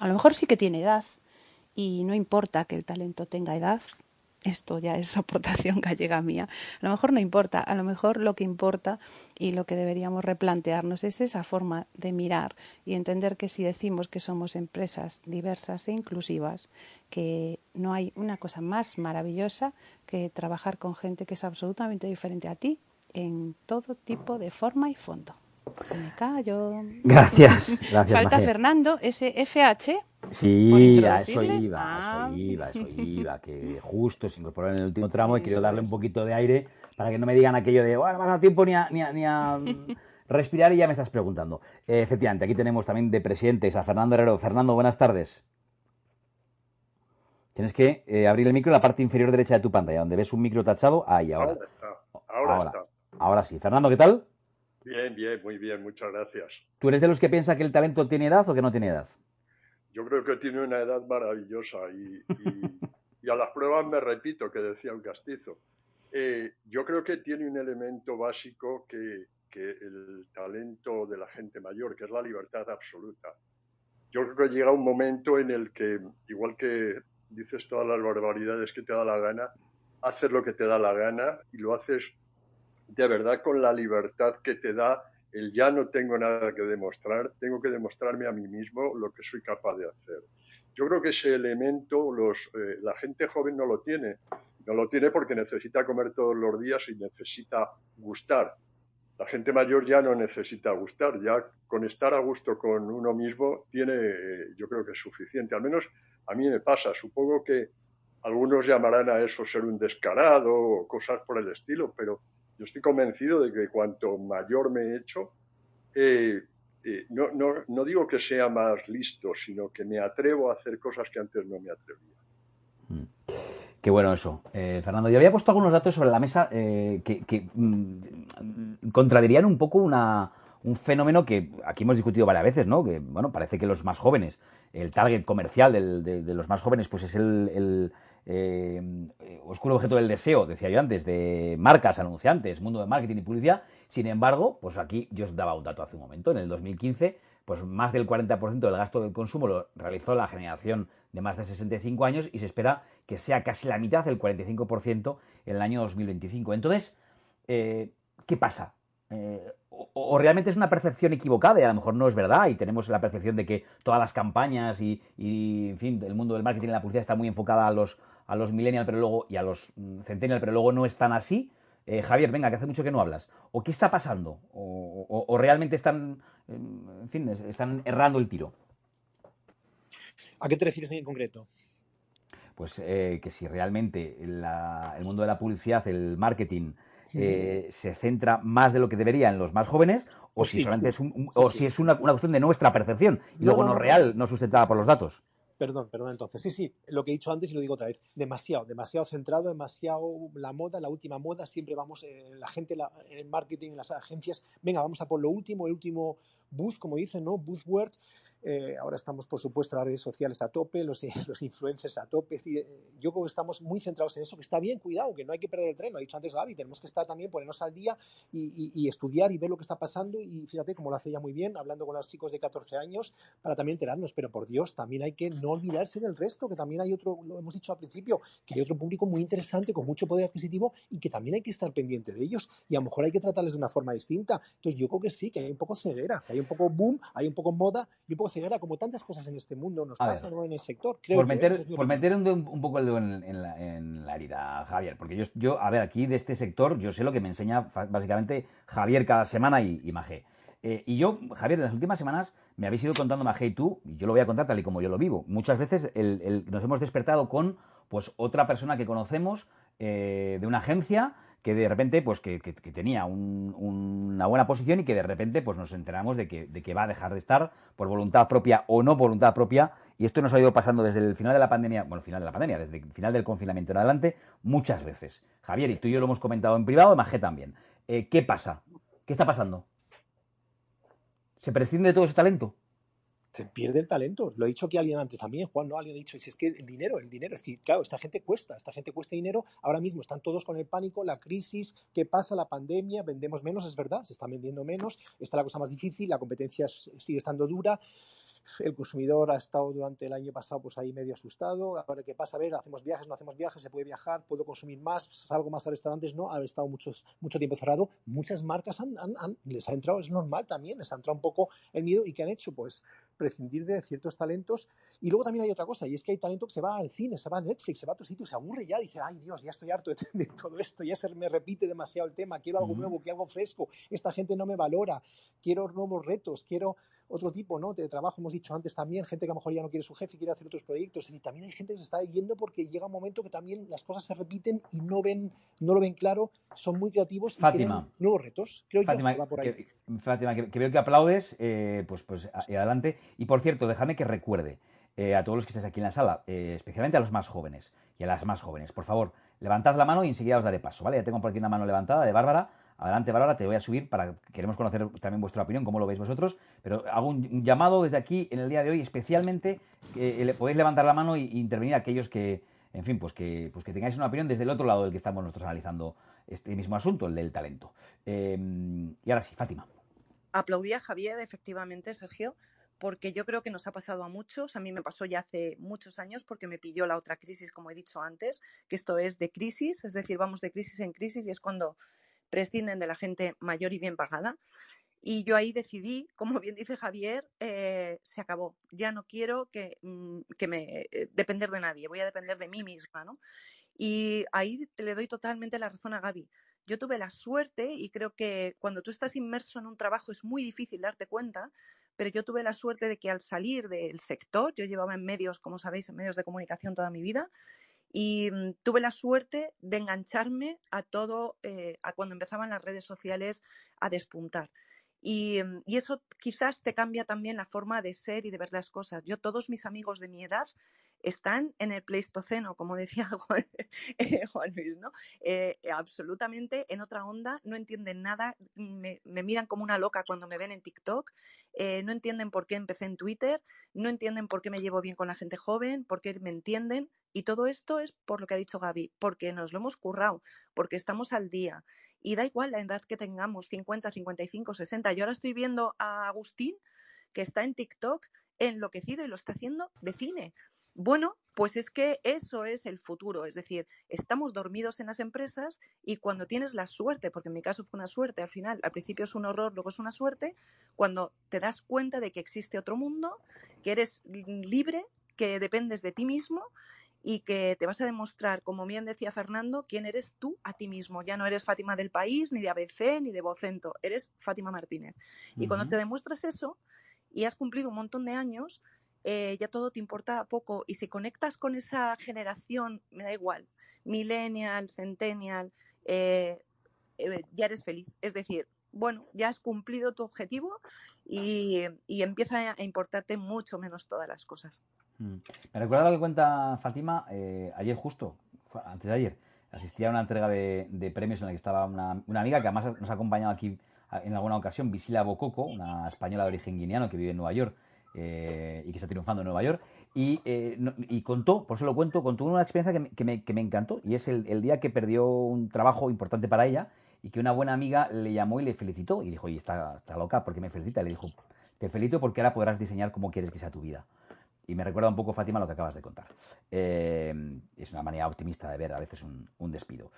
a lo mejor sí que tiene edad y no importa que el talento tenga edad. Esto ya es aportación gallega mía. A lo mejor no importa, a lo mejor lo que importa y lo que deberíamos replantearnos es esa forma de mirar y entender que si decimos que somos empresas diversas e inclusivas, que no hay una cosa más maravillosa que trabajar con gente que es absolutamente diferente a ti en todo tipo de forma y fondo. Gracias, gracias. Falta Fernando, ese FH, Sí, a eso iba, a eso iba, a eso iba, que justo se incorporó en el último tramo y quiero darle un poquito de aire para que no me digan aquello de, bueno, no me ha dado tiempo ni a, ni a- ni a, respirar y ya me estás preguntando. Eh, efectivamente, aquí tenemos también de presidentes a Fernando Herrero. Fernando, buenas tardes. Tienes que eh, abrir el micro en la parte inferior derecha de tu pantalla, donde ves un micro tachado, ahí ahora. Ahora está, ahora, Ahora. está. Ahora sí. Fernando, ¿qué tal? Bien, bien, muy bien, muchas gracias. ¿Tú eres de los que piensa que el talento tiene edad o que no tiene edad? Yo creo que tiene una edad maravillosa y, y- y a las pruebas me repito que decía un castizo. Eh, yo creo que tiene un elemento básico que, que el talento de la gente mayor, que es la libertad absoluta. Yo creo que llega un momento en el que, igual que dices todas las barbaridades que te da la gana, haces lo que te da la gana y lo haces de verdad con la libertad que te da el ya no tengo nada que demostrar, tengo que demostrarme a mí mismo lo que soy capaz de hacer. Yo creo que ese elemento los, eh, la gente joven no lo tiene. No lo tiene porque necesita comer todos los días y necesita gustar. La gente mayor ya no necesita gustar, ya con estar a gusto con uno mismo tiene, eh, yo creo que es suficiente. Al menos a mí me pasa. Supongo que algunos llamarán a eso ser un descarado o cosas por el estilo, pero yo estoy convencido de que cuanto mayor me he hecho, eh, eh, no, no, no digo que sea más listo, sino que me atrevo a hacer cosas que antes no me atrevía. Qué bueno eso. Eh, Fernando, yo había puesto algunos datos sobre la mesa que, mm, contradirían un poco una, un fenómeno que aquí hemos discutido varias veces, ¿no? Que, bueno, parece que los más jóvenes, el target comercial de, los más jóvenes, pues es el, eh, oscuro objeto del deseo, decía yo antes, de marcas, anunciantes, mundo de marketing y publicidad. Sin embargo, pues aquí yo os daba un dato hace un momento. En el 2015, pues más del 40% del gasto del consumo lo realizó la generación de más de 65 años y se espera que sea casi la mitad, el 45%, en el año 2025. Entonces, eh, ¿qué pasa? Eh, o, o realmente es una percepción equivocada y a lo mejor no es verdad y tenemos la percepción de que todas las campañas y, y, en fin, el mundo del marketing y la publicidad está muy enfocada a los, a los millennial pero luego, y a los mm, centennial, pero luego no están así. Eh, Javier, venga, que hace mucho que no hablas. ¿O qué está pasando? ¿O, o- o realmente están, eh, en fin, es- están errando el tiro? ¿A qué te refieres en concreto? Pues eh, que si realmente la- el mundo de la publicidad, el marketing, eh, se centra más de lo que debería en los más jóvenes, o Pues si solamente sí. es, un- Sí, o sí. si es una, una cuestión de nuestra percepción y No, luego no. real, no sustentada por los datos. Perdón, perdón, entonces. Sí, sí, lo que he dicho antes y lo digo otra vez. Demasiado, demasiado centrado, demasiado la moda, la última moda. Siempre vamos, eh, la gente, la, el marketing, las agencias, venga, vamos a por lo último, el último buzz, como dicen, ¿no? Buzzword. Eh, ahora estamos, por supuesto, las redes sociales a tope, los, los influencers a tope. Yo creo que estamos muy centrados en eso, que está bien, cuidado, que no hay que perder el tren. Lo ha dicho antes Gaby, tenemos que estar también, ponernos al día y, y- y estudiar y ver lo que está pasando. Y fíjate, como lo hace ya muy bien, hablando con los chicos de 14 años, para también enterarnos. Pero por Dios, también hay que no olvidarse del resto, que también hay otro, lo hemos dicho al principio, que hay otro público muy interesante, con mucho poder adquisitivo y que también hay que estar pendiente de ellos. Y a lo mejor hay que tratarles de una forma distinta. Entonces yo creo que sí, que hay un poco ceguera, que hay un poco boom, hay un poco moda y un poco ceguera, como tantas cosas en este mundo nos pasan ¿no? en el sector. Creo por meter, por meter un, poco el dedo en, en la, en la herida, Javier, porque yo, yo, a ver, aquí de este sector, yo sé lo que me enseña básicamente Javier cada semana y, y Magé. Eh, y yo, Javier, en las últimas semanas me habéis ido contando Magé y tú, y yo lo voy a contar tal y como yo lo vivo. Muchas veces el- el- nos hemos despertado con pues otra persona que conocemos eh, de una agencia que de repente pues que, que- tenía un- una buena posición y que de repente pues nos enteramos de que, de que va a dejar de estar por voluntad propia o no voluntad propia y esto nos ha ido pasando desde el final de la pandemia, bueno, final de la pandemia, desde el final del confinamiento en adelante, muchas veces. Javier, y tú y yo lo hemos comentado en privado, Magé también. Eh, ¿Qué pasa? ¿Qué está pasando? ¿Se prescinde de todo ese talento? Se pierde el talento. Lo ha dicho aquí alguien antes también, Juan, ¿no? Alguien ha dicho, es que el dinero, el dinero, es que, claro, esta gente cuesta, esta gente cuesta dinero, ahora mismo están todos con el pánico, la crisis, ¿qué pasa? La pandemia, vendemos menos, es verdad, se están vendiendo menos, está la cosa más difícil, la competencia sigue estando dura, el consumidor ha estado durante el año pasado pues ahí medio asustado, ahora qué pasa, a ver, hacemos viajes, no hacemos viajes, se puede viajar, puedo consumir más, salgo más a restaurantes, no, ha estado muchos, mucho tiempo cerrado, muchas marcas han, han- han- les ha entrado, es normal también, les ha entrado un poco el miedo. Y ¿qué han hecho? Pues prescindir de ciertos talentos. Y luego también hay otra cosa y es que hay talento que se va al cine, se va a Netflix, se va a otro sitio, se aburre ya, dice, ay Dios, ya estoy harto de, de todo esto, ya se me repite demasiado el tema, quiero algo nuevo, quiero algo fresco, esta gente no me valora, quiero nuevos retos, quiero otro tipo ¿no? de trabajo, hemos dicho antes también, gente que a lo mejor ya no quiere su jefe y quiere hacer otros proyectos. Y también hay gente que se está yendo porque llega un momento que también las cosas se repiten y no ven, no lo ven claro, son muy creativos y Fátima. nuevos retos. Creo Fátima, yo que va por ahí. que, Fátima, que- que veo que aplaudes, eh, pues, pues adelante. Y por cierto, déjame que recuerde eh, a todos los que estáis aquí en la sala, eh, especialmente a los más jóvenes y a las más jóvenes, por favor, levantad la mano y enseguida os daré paso, ¿vale? Ya tengo por aquí una mano levantada de Bárbara. Adelante, Bárbara, te voy a subir para queremos conocer también vuestra opinión, cómo lo veis vosotros. Pero hago un, llamado desde aquí en el día de hoy, especialmente que eh, podéis levantar la mano e intervenir aquellos que, en fin, pues que, pues que tengáis una opinión desde el otro lado del que estamos nosotros analizando este mismo asunto, el del talento. Eh, y ahora sí, Fátima. Aplaudí a Javier, efectivamente, Sergio, porque yo creo que nos ha pasado a muchos. A mí me pasó ya hace muchos años porque me pilló la otra crisis, como he dicho antes, que esto es de crisis, es decir, vamos de crisis en crisis y es cuando prescinden de la gente mayor y bien pagada. Y yo ahí decidí, como bien dice Javier, eh, se acabó. Ya no quiero que, mm, que me eh, depender de nadie, voy a depender de mí misma, ¿no? Y ahí te le doy totalmente la razón a Gaby. Yo tuve la suerte y creo que cuando tú estás inmerso en un trabajo es muy difícil darte cuenta, pero yo tuve la suerte de que al salir del sector, yo llevaba en medios, como sabéis, en medios de comunicación toda mi vida, y mm, tuve la suerte de engancharme a todo, eh, a cuando empezaban las redes sociales a despuntar. Y, mm, y eso quizás te cambia también la forma de ser y de ver las cosas. Yo, todos mis amigos de mi edad están en el Pleistoceno, como decía Juan, eh, Juan Luis, ¿no? Eh, absolutamente en otra onda, no entienden nada, me, miran como una loca cuando me ven en TikTok, eh, no entienden por qué empecé en Twitter, no entienden por qué me llevo bien con la gente joven, por qué me entienden. Y todo esto es por lo que ha dicho Gaby, porque nos lo hemos currado, porque estamos al día. Y da igual la edad que tengamos, 50, 55, 60. Yo ahora estoy viendo a Agustín, que está en TikTok enloquecido y lo está haciendo de cine. Bueno, pues es que eso es el futuro, es decir, estamos dormidos en las empresas y cuando tienes la suerte, porque en mi caso fue una suerte, al final, al principio es un horror, luego es una suerte, cuando te das cuenta de que existe otro mundo, que eres libre, que dependes de ti mismo y que te vas a demostrar, como bien decía Fernando, quién eres tú a ti mismo. Ya no eres Fátima del País, ni de ABC, ni de Vocento, eres Fátima Martínez. Y cuando te demuestras eso y has cumplido un montón de años, eh, ya todo te importa poco. Y si conectas con esa generación, me da igual, millennial, centennial, eh, eh, ya eres feliz. Es decir, bueno, ya has cumplido tu objetivo y, y empieza a importarte mucho menos todas las cosas. Mm. Me recuerda lo que cuenta Fátima ayer justo, antes de ayer. Asistí a una entrega de, premios en la que estaba una, una amiga que además nos ha acompañado aquí en alguna ocasión, Visila Bococo, una española de origen guineano que vive en Nueva York eh, y que está triunfando en Nueva York. Y, eh, y contó, por eso lo cuento, contó una experiencia que me, que me- encantó y es el, día que perdió un trabajo importante para ella y que una buena amiga le llamó y le felicitó y dijo, oye, está, está loca, ¿por qué me felicita? Y le dijo, te felicito porque ahora podrás diseñar cómo quieres que sea tu vida. Y me recuerda un poco, Fátima, lo que acabas de contar. Eh, es una manera optimista de ver a veces un, un despido.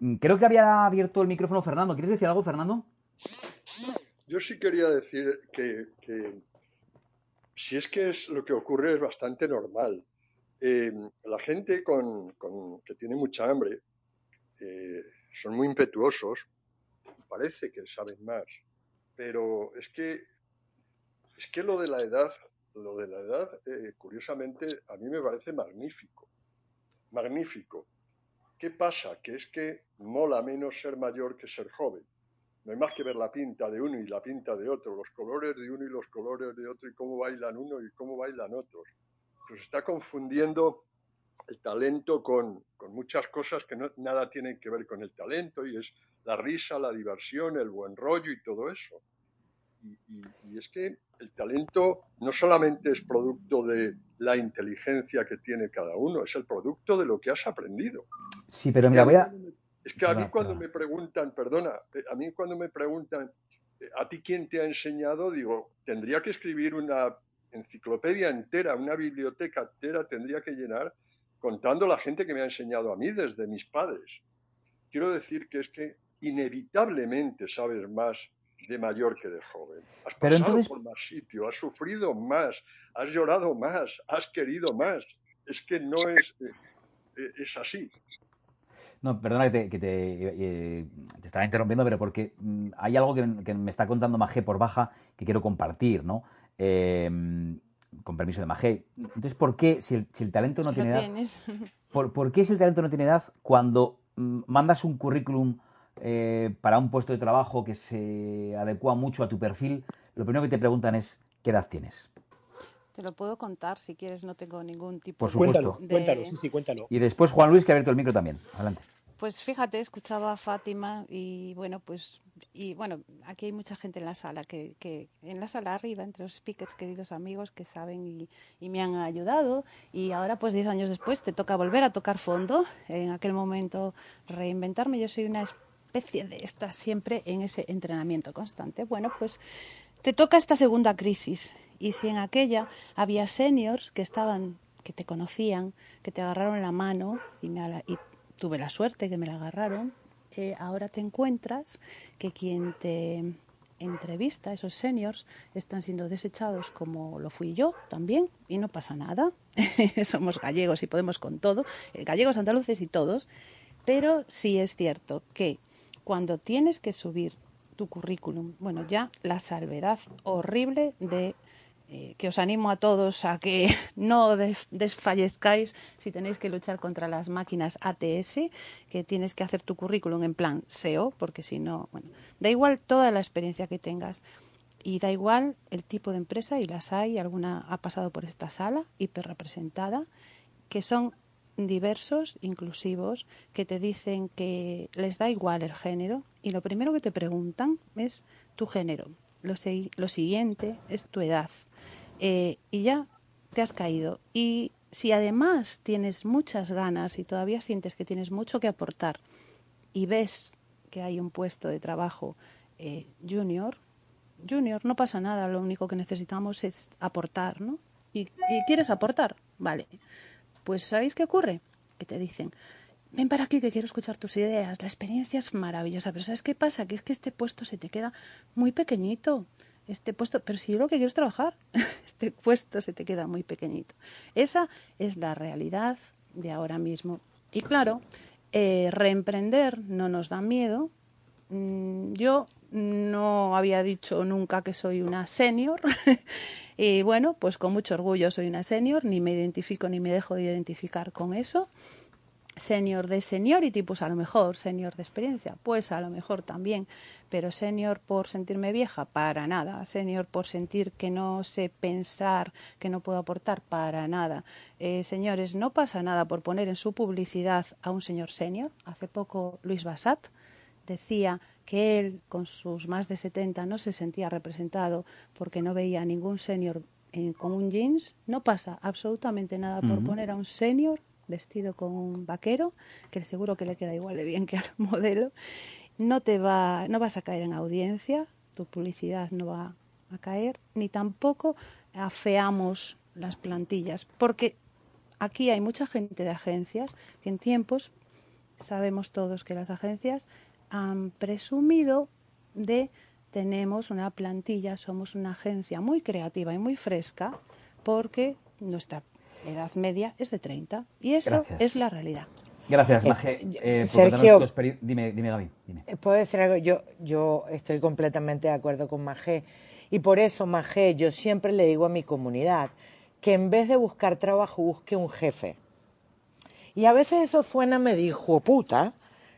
Mm, Creo que había abierto el micrófono Fernando. ¿Quieres decir algo, Fernando? Yo sí quería decir que, que si es que es lo que ocurre es bastante normal. Eh, la gente con, con- que tiene mucha hambre eh, son muy impetuosos, parece que saben más, pero es que es que lo de la edad, lo de la edad, eh, curiosamente, a mí me parece magnífico, magnífico. ¿Qué pasa? Que es que mola menos ser mayor que ser joven. No hay más que ver la pinta de uno y la pinta de otro, los colores de uno y los colores de otro, y cómo bailan uno y cómo bailan otros. Pues está confundiendo el talento con, con muchas cosas que no, nada tienen que ver con el talento, y es la risa, la diversión, el buen rollo y todo eso. Y, y- y es que el talento no solamente es producto de la inteligencia que tiene cada uno, es el producto de lo que has aprendido. Sí, pero mira, voy a... Es que a mí cuando me preguntan, perdona, eh, a mí cuando me preguntan, eh, ¿a ti quién te ha enseñado? Digo, tendría que escribir una enciclopedia entera, una biblioteca entera tendría que llenar contando la gente que me ha enseñado a mí desde mis padres. Quiero decir que es que inevitablemente sabes más de mayor que de joven. Has Pero pasado entonces- por más sitio, has sufrido más, has llorado más, has querido más. Es que no es, eh, eh, es así. No, perdona que te, que te, eh, te estaba interrumpiendo, pero porque mm, hay algo que, que me está contando Majé por baja que quiero compartir, ¿no? eh, con permiso de Magé. Entonces, ¿por qué, si el, si el talento no tiene edad. ¿por, por qué si el talento no tiene edad, cuando mm, mandas un currículum eh, para un puesto de trabajo que se adecua mucho a tu perfil, lo primero que te preguntan es ¿qué edad tienes? Te lo puedo contar si quieres, no tengo ningún tipo Por supuesto. Cuéntalo, de... cuéntalo, sí, sí, cuéntalo. Y después Juan Luis, que ha abierto el micro también. Adelante. Pues fíjate, escuchaba a Fátima y bueno, pues y bueno, aquí hay mucha gente en la sala que, en la sala arriba, entre los speakers, queridos amigos que saben y, me han ayudado. Y ahora pues 10 años después te toca volver a tocar fondo, en aquel momento reinventarme, yo soy una especie de esta siempre en ese entrenamiento constante. Bueno, pues te toca esta segunda crisis. Y si en aquella había seniors que estaban que te conocían, que te agarraron la mano y, me, tuve la suerte que me la agarraron, eh, ahora te encuentras que quien te entrevista, esos seniors, están siendo desechados como lo fui yo también y no pasa nada. Somos gallegos y podemos con todo, eh, gallegos, andaluces y todos, pero sí es cierto que cuando tienes que subir tu currículum, bueno, ya la salvedad horrible de eh, que os animo a todos a que no desfallezcáis si tenéis que luchar contra las máquinas ATS, que tienes que hacer tu currículum en plan SEO, porque si no, bueno, da igual toda la experiencia que tengas y da igual el tipo de empresa, y las hay, alguna ha pasado por esta sala, hiperrepresentada, que son diversos, inclusivos, que te dicen que les da igual el género y lo primero que te preguntan es tu género. Lo, lo siguiente es tu edad. Eh, y ya te has caído. Y si además tienes muchas ganas y todavía sientes que tienes mucho que aportar y ves que hay un puesto de trabajo eh, junior, junior, no pasa nada, lo único que necesitamos es aportar, ¿no? ¿Y, y quieres aportar? Vale. Pues ¿sabéis qué ocurre? Que te dicen, ven para aquí que quiero escuchar tus ideas, la experiencia es maravillosa, pero ¿sabes qué pasa? Que es que este puesto se te queda muy pequeñito. Este puesto, pero si yo lo que quiero es trabajar, este puesto se te queda muy pequeñito. Esa es la realidad de ahora mismo. Y claro, eh, reemprender no nos da miedo. Mm, Yo no había dicho nunca que soy una senior. y bueno, pues con mucho orgullo soy una senior, ni me identifico ni me dejo de identificar con eso. Senior de seniority, pues a lo mejor, senior de experiencia, pues a lo mejor también, pero senior por sentirme vieja, para nada, senior por sentir que no sé pensar, que no puedo aportar, para nada. Eh, señores, no pasa nada por poner en su publicidad a un señor senior. Hace poco Luis Basat decía que él, con sus más de 70, no se sentía representado porque no veía a ningún senior eh, con un jeans. No pasa absolutamente nada por poner a un senior vestido con un vaquero, que seguro que le queda igual de bien que al modelo. No te va, no vas a caer en audiencia, tu publicidad no va a caer, ni tampoco afeamos las plantillas, porque aquí hay mucha gente de agencias que en tiempos sabemos todos que las agencias han presumido de tenemos una plantilla, somos una agencia muy creativa y muy fresca porque nuestra edad media es de 30 y eso Gracias. es la realidad. Gracias, Eh, Maje. eh, por Sergio- Dime, dime, Gaby. Dime. Eh, ¿Puedo decir algo? Yo, yo estoy completamente de acuerdo con Magé. Y por eso, Magé, yo siempre le digo a mi comunidad que en vez de buscar trabajo, busque un jefe. Y a veces eso suena me dijo puta,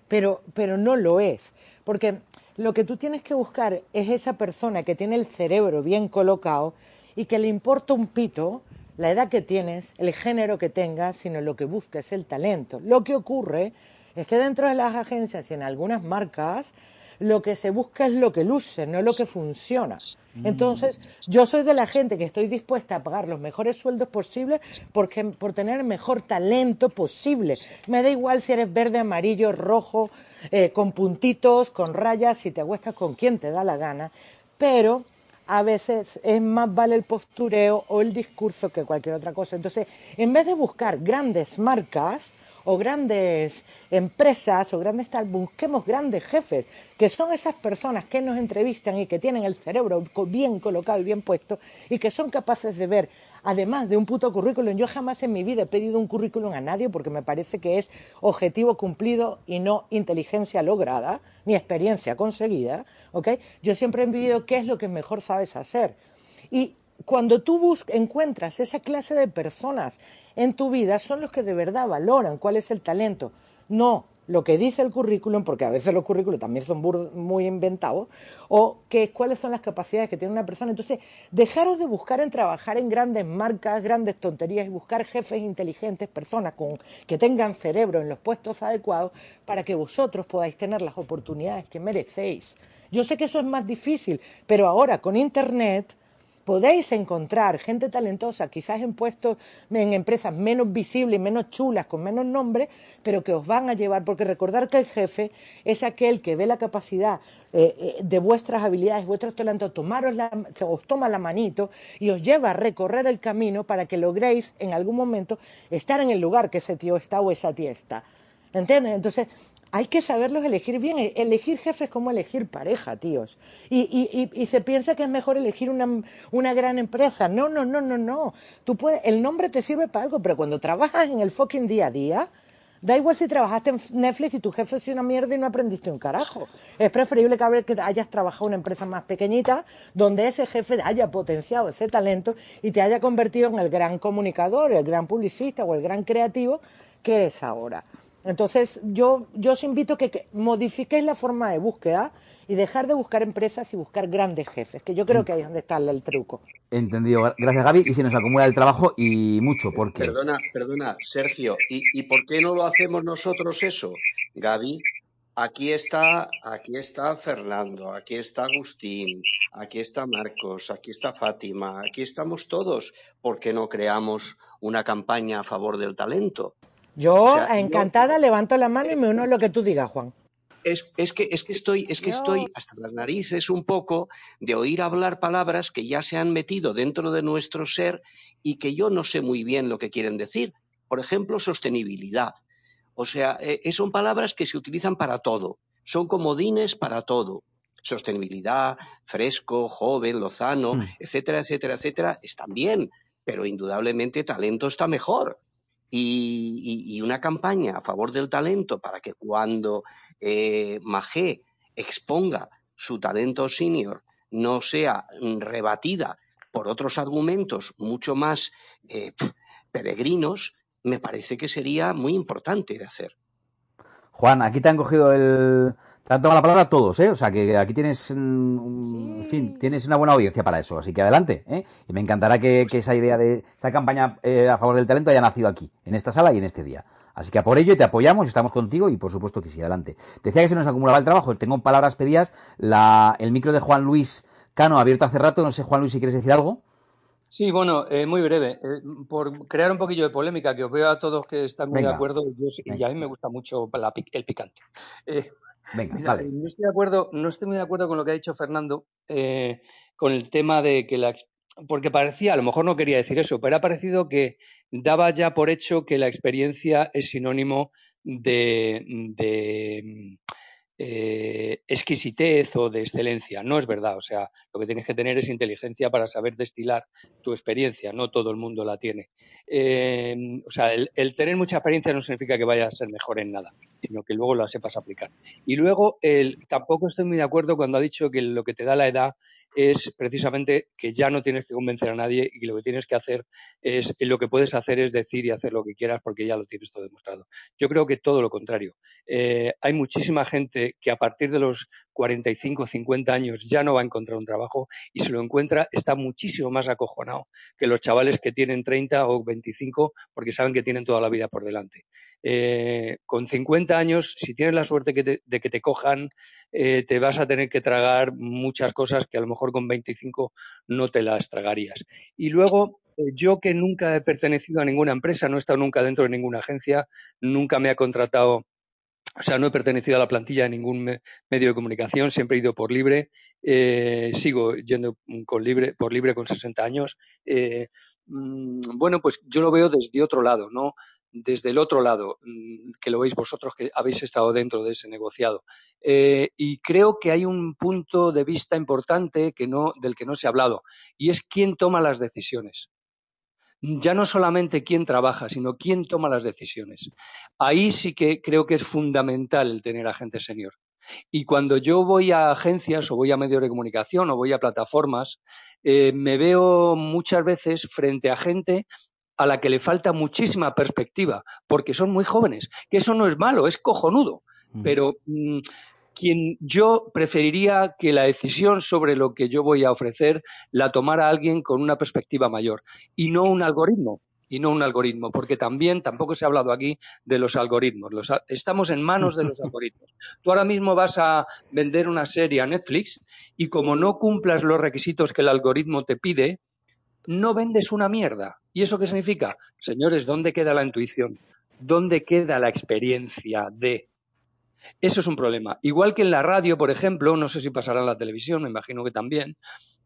pero, pero no lo es. Porque lo que tú tienes que buscar es esa persona que tiene el cerebro bien colocado y que le importa un pito la edad que tienes, el género que tengas, sino lo que busca es el talento. Lo que ocurre es que dentro de las agencias y en algunas marcas lo que se busca es lo que luce, no lo que funciona. Entonces, yo soy de la gente que estoy dispuesta a pagar los mejores sueldos posibles porque, por tener el mejor talento posible. Me da igual si eres verde, amarillo, rojo, eh, con puntitos, con rayas, si te acuestas con quien te da la gana, pero a veces es más vale el postureo o el discurso que cualquier otra cosa. Entonces, en vez de buscar grandes marcas o grandes empresas o grandes tal, busquemos grandes jefes, que son esas personas que nos entrevistan y que tienen el cerebro bien colocado y bien puesto y que son capaces de ver, además de un puto currículum, yo jamás en mi vida he pedido un currículum a nadie porque me parece que es objetivo cumplido y no inteligencia lograda, ni experiencia conseguida, ¿ok? Yo siempre he vivido qué es lo que mejor sabes hacer. Y cuando tú encuentras esa clase de personas en tu vida, son los que de verdad valoran cuál es el talento. No lo que dice el currículum, porque a veces los currículos también son muy inventados, o que, cuáles son las capacidades que tiene una persona. Entonces, dejaros de buscar en trabajar en grandes marcas, grandes tonterías y buscar jefes inteligentes, personas con, que tengan cerebro en los puestos adecuados para que vosotros podáis tener las oportunidades que merecéis. Yo sé que eso es más difícil, pero ahora con Internet podéis encontrar gente talentosa, quizás en puestos, en empresas menos visibles, menos chulas, con menos nombre, pero que os van a llevar, porque recordar que el jefe es aquel que ve la capacidad eh, eh, de vuestras habilidades, vuestros talentos, tomaros la, os toma la manito y os lleva a recorrer el camino para que logréis en algún momento estar en el lugar que ese tío está o esa tía está. ¿Entiendes? Entonces, hay que saberlos elegir bien. E-, elegir jefes como elegir pareja, tíos. Y, se piensa que es mejor elegir una, gran empresa. No, no, no, no, no. Tú puedes, el nombre te sirve para algo, pero cuando trabajas en el fucking día a día, da igual si trabajaste en Netflix y tu jefe es una mierda y no aprendiste un carajo. Es preferible que hayas trabajado en una empresa más pequeñita, donde ese jefe haya potenciado ese talento y te haya convertido en el gran comunicador, el gran publicista o el gran creativo que eres ahora. Entonces, yo, yo os invito a que, modifiquéis la forma de búsqueda y dejar de buscar empresas y buscar grandes jefes, que yo creo que ahí es donde está el, truco. Entendido. Gracias, Gaby. Y se nos acumula el trabajo y mucho, porque... Perdona, perdona, Sergio. ¿Y, ¿Y por qué no lo hacemos nosotros eso, Gaby? Aquí está, aquí está Fernando, aquí está Agustín, aquí está Marcos, aquí está Fátima, aquí estamos todos. ¿Por qué no creamos una campaña a favor del talento? Yo, encantada, levanto la mano y me uno a lo que tú digas, Juan. Es, es, que, es que estoy, es que estoy hasta las narices un poco de oír hablar palabras que ya se han metido dentro de nuestro ser y que yo no sé muy bien lo que quieren decir. Por ejemplo, sostenibilidad. O sea, eh, son palabras que se utilizan para todo. Son comodines para todo. Sostenibilidad, fresco, joven, lozano, mm. etcétera, etcétera, etcétera, están bien. Pero indudablemente talento está mejor y, una campaña a favor del talento para que cuando eh, Magé exponga su talento senior no sea rebatida por otros argumentos mucho más eh, peregrinos, me parece que sería muy importante de hacer. Juan, aquí te han cogido el, te han tomado la palabra todos, ¿eh? O sea, que aquí tienes, mm, en fin, tienes una buena audiencia para eso, así que adelante, ¿eh? Y me encantará que, esa idea de esa campaña eh, a favor del talento haya nacido aquí, en esta sala y en este día. Así que a por ello te apoyamos, estamos contigo y por supuesto que sí, adelante. Decía que se nos acumulaba el trabajo, tengo palabras pedidas, la, el micro de Juan Luis Cano abierto hace rato, no sé Juan Luis si quieres decir algo. Sí, bueno, eh, muy breve. Eh, por crear un poquillo de polémica, que os veo a todos que están muy de acuerdo, y a mí me gusta mucho el picante. Eh, Venga, vale. No estoy de acuerdo, no estoy muy de acuerdo con lo que ha dicho Fernando, eh, con el tema de que la porque parecía, a lo mejor no quería decir eso, pero ha parecido que daba ya por hecho que la experiencia es sinónimo de, de eh, exquisitez o de excelencia. No es verdad. O sea, lo que tienes que tener es inteligencia para saber destilar tu experiencia. No todo el mundo la tiene. Eh, o sea, el, tener mucha experiencia no significa que vayas a ser mejor en nada, sino que luego la sepas aplicar. Y luego, el, tampoco estoy muy de acuerdo cuando ha dicho que lo que te da la edad es precisamente que ya no tienes que convencer a nadie y lo que tienes que hacer es, lo que puedes hacer es decir y hacer lo que quieras porque ya lo tienes todo demostrado. Yo creo que todo lo contrario. Eh, hay muchísima gente que a partir de los 45, 50 años ya no va a encontrar un trabajo y si lo encuentra está muchísimo más acojonado que los chavales que tienen 30 o 25 porque saben que tienen toda la vida por delante. Eh, con 50 años, si tienes la suerte de que te cojan, eh, te vas a tener que tragar muchas cosas que a lo mejor con 25 no te las tragarías. Y luego, eh, yo que nunca he pertenecido a ninguna empresa, no he estado nunca dentro de ninguna agencia, nunca me ha contratado o sea, no he pertenecido a la plantilla de ningún medio de comunicación, siempre he ido por libre, eh, sigo yendo con libre, por libre con 60 años. Mm, bueno, pues yo lo veo desde otro lado, ¿no? desde el otro lado, mm, que lo veis vosotros que habéis estado dentro de ese negociado. Eh, y creo que hay un punto de vista importante que no, del que no se ha hablado, y es quién toma las decisiones. Ya no solamente quién trabaja, sino quién toma las decisiones. Ahí sí que creo que es fundamental el tener agente senior. Y cuando yo voy a agencias o voy a medios de comunicación o voy a plataformas, eh, me veo muchas veces frente a gente a la que le falta muchísima perspectiva, porque son muy jóvenes, que eso no es malo, es cojonudo, Mm. pero mm, quien yo preferiría que la decisión sobre lo que yo voy a ofrecer la tomara alguien con una perspectiva mayor y no un algoritmo y no un algoritmo, porque también tampoco se ha hablado aquí de los algoritmos. Los estamos en manos de los algoritmos. Tú ahora mismo vas a vender una serie a Netflix y como no cumplas los requisitos que el algoritmo te pide, no vendes una mierda. ¿Y eso qué significa? Señores, ¿dónde queda la intuición? ¿Dónde queda la experiencia de? Eso es un problema. Igual que en la radio, por ejemplo, no sé si pasará en la televisión, me imagino que también,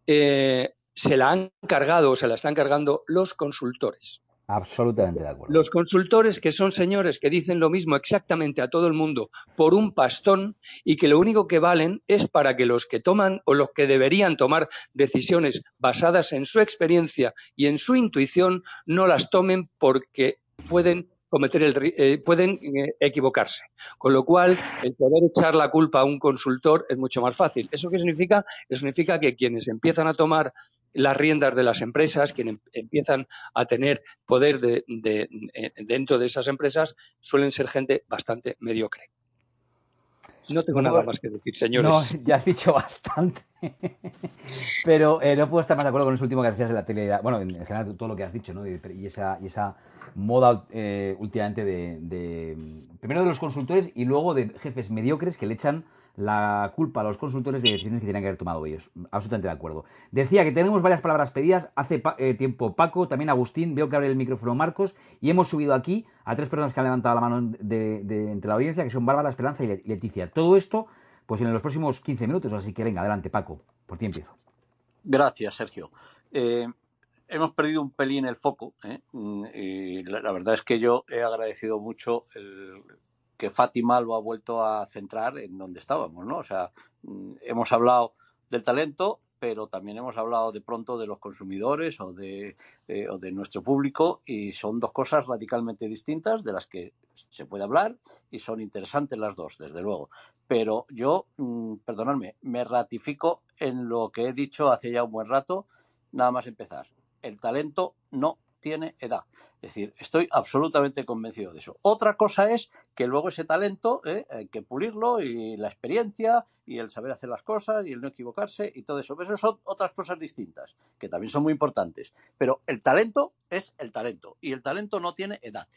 eh, se la han cargado o se la están cargando los consultores. Absolutamente de acuerdo. Los consultores que son señores que dicen lo mismo exactamente a todo el mundo por un pastón y que lo único que valen es para que los que toman o los que deberían tomar decisiones basadas en su experiencia y en su intuición no las tomen porque pueden cometer el, eh, pueden eh, equivocarse. Con lo cual, el poder echar la culpa a un consultor es mucho más fácil. ¿Eso qué significa? Eso significa que quienes empiezan a tomar las riendas de las empresas, quienes em- empiezan a tener poder de- de- eh, dentro de esas empresas, suelen ser gente bastante mediocre. No tengo nada más que decir, señores. No, ya has dicho bastante. Pero eh, no puedo estar más de acuerdo con eso último que decías de la tele. Bueno, en general todo lo que has dicho, ¿no? Y, y esa, y esa moda eh, últimamente de, de- Primero de los consultores y luego de jefes mediocres que le echan la culpa a los consultores de decisiones que tenían que haber tomado ellos. Absolutamente de acuerdo. Decía que tenemos varias palabras pedidas. Hace eh, tiempo Paco, también Agustín, veo que abre el micrófono Marcos y hemos subido aquí a tres personas que han levantado la mano de, entre la audiencia, que son Bárbara, Esperanza y Le- Leticia. Todo esto, pues en los próximos 15 minutos, así que venga, adelante Paco, por ti empiezo. Gracias, Sergio. Eh, hemos perdido un pelín el foco ¿eh? Mm, y la, la verdad es que yo he agradecido mucho el- que Fátima lo ha vuelto a centrar en donde estábamos, ¿no? O sea, mm, hemos hablado del talento, pero también hemos hablado de pronto de los consumidores o de, eh, o de nuestro público y son dos cosas radicalmente distintas de las que se puede hablar y son interesantes las dos, desde luego. Pero yo, mm, perdonadme, me ratifico en lo que he dicho hace ya un buen rato, nada más empezar. El talento no tiene edad. Es decir, estoy absolutamente convencido de eso. Otra cosa es que luego ese talento eh, hay que pulirlo y la experiencia y el saber hacer las cosas y el no equivocarse y todo eso. Eso son otras cosas distintas, que también son muy importantes. Pero el talento es el talento y el talento no tiene edad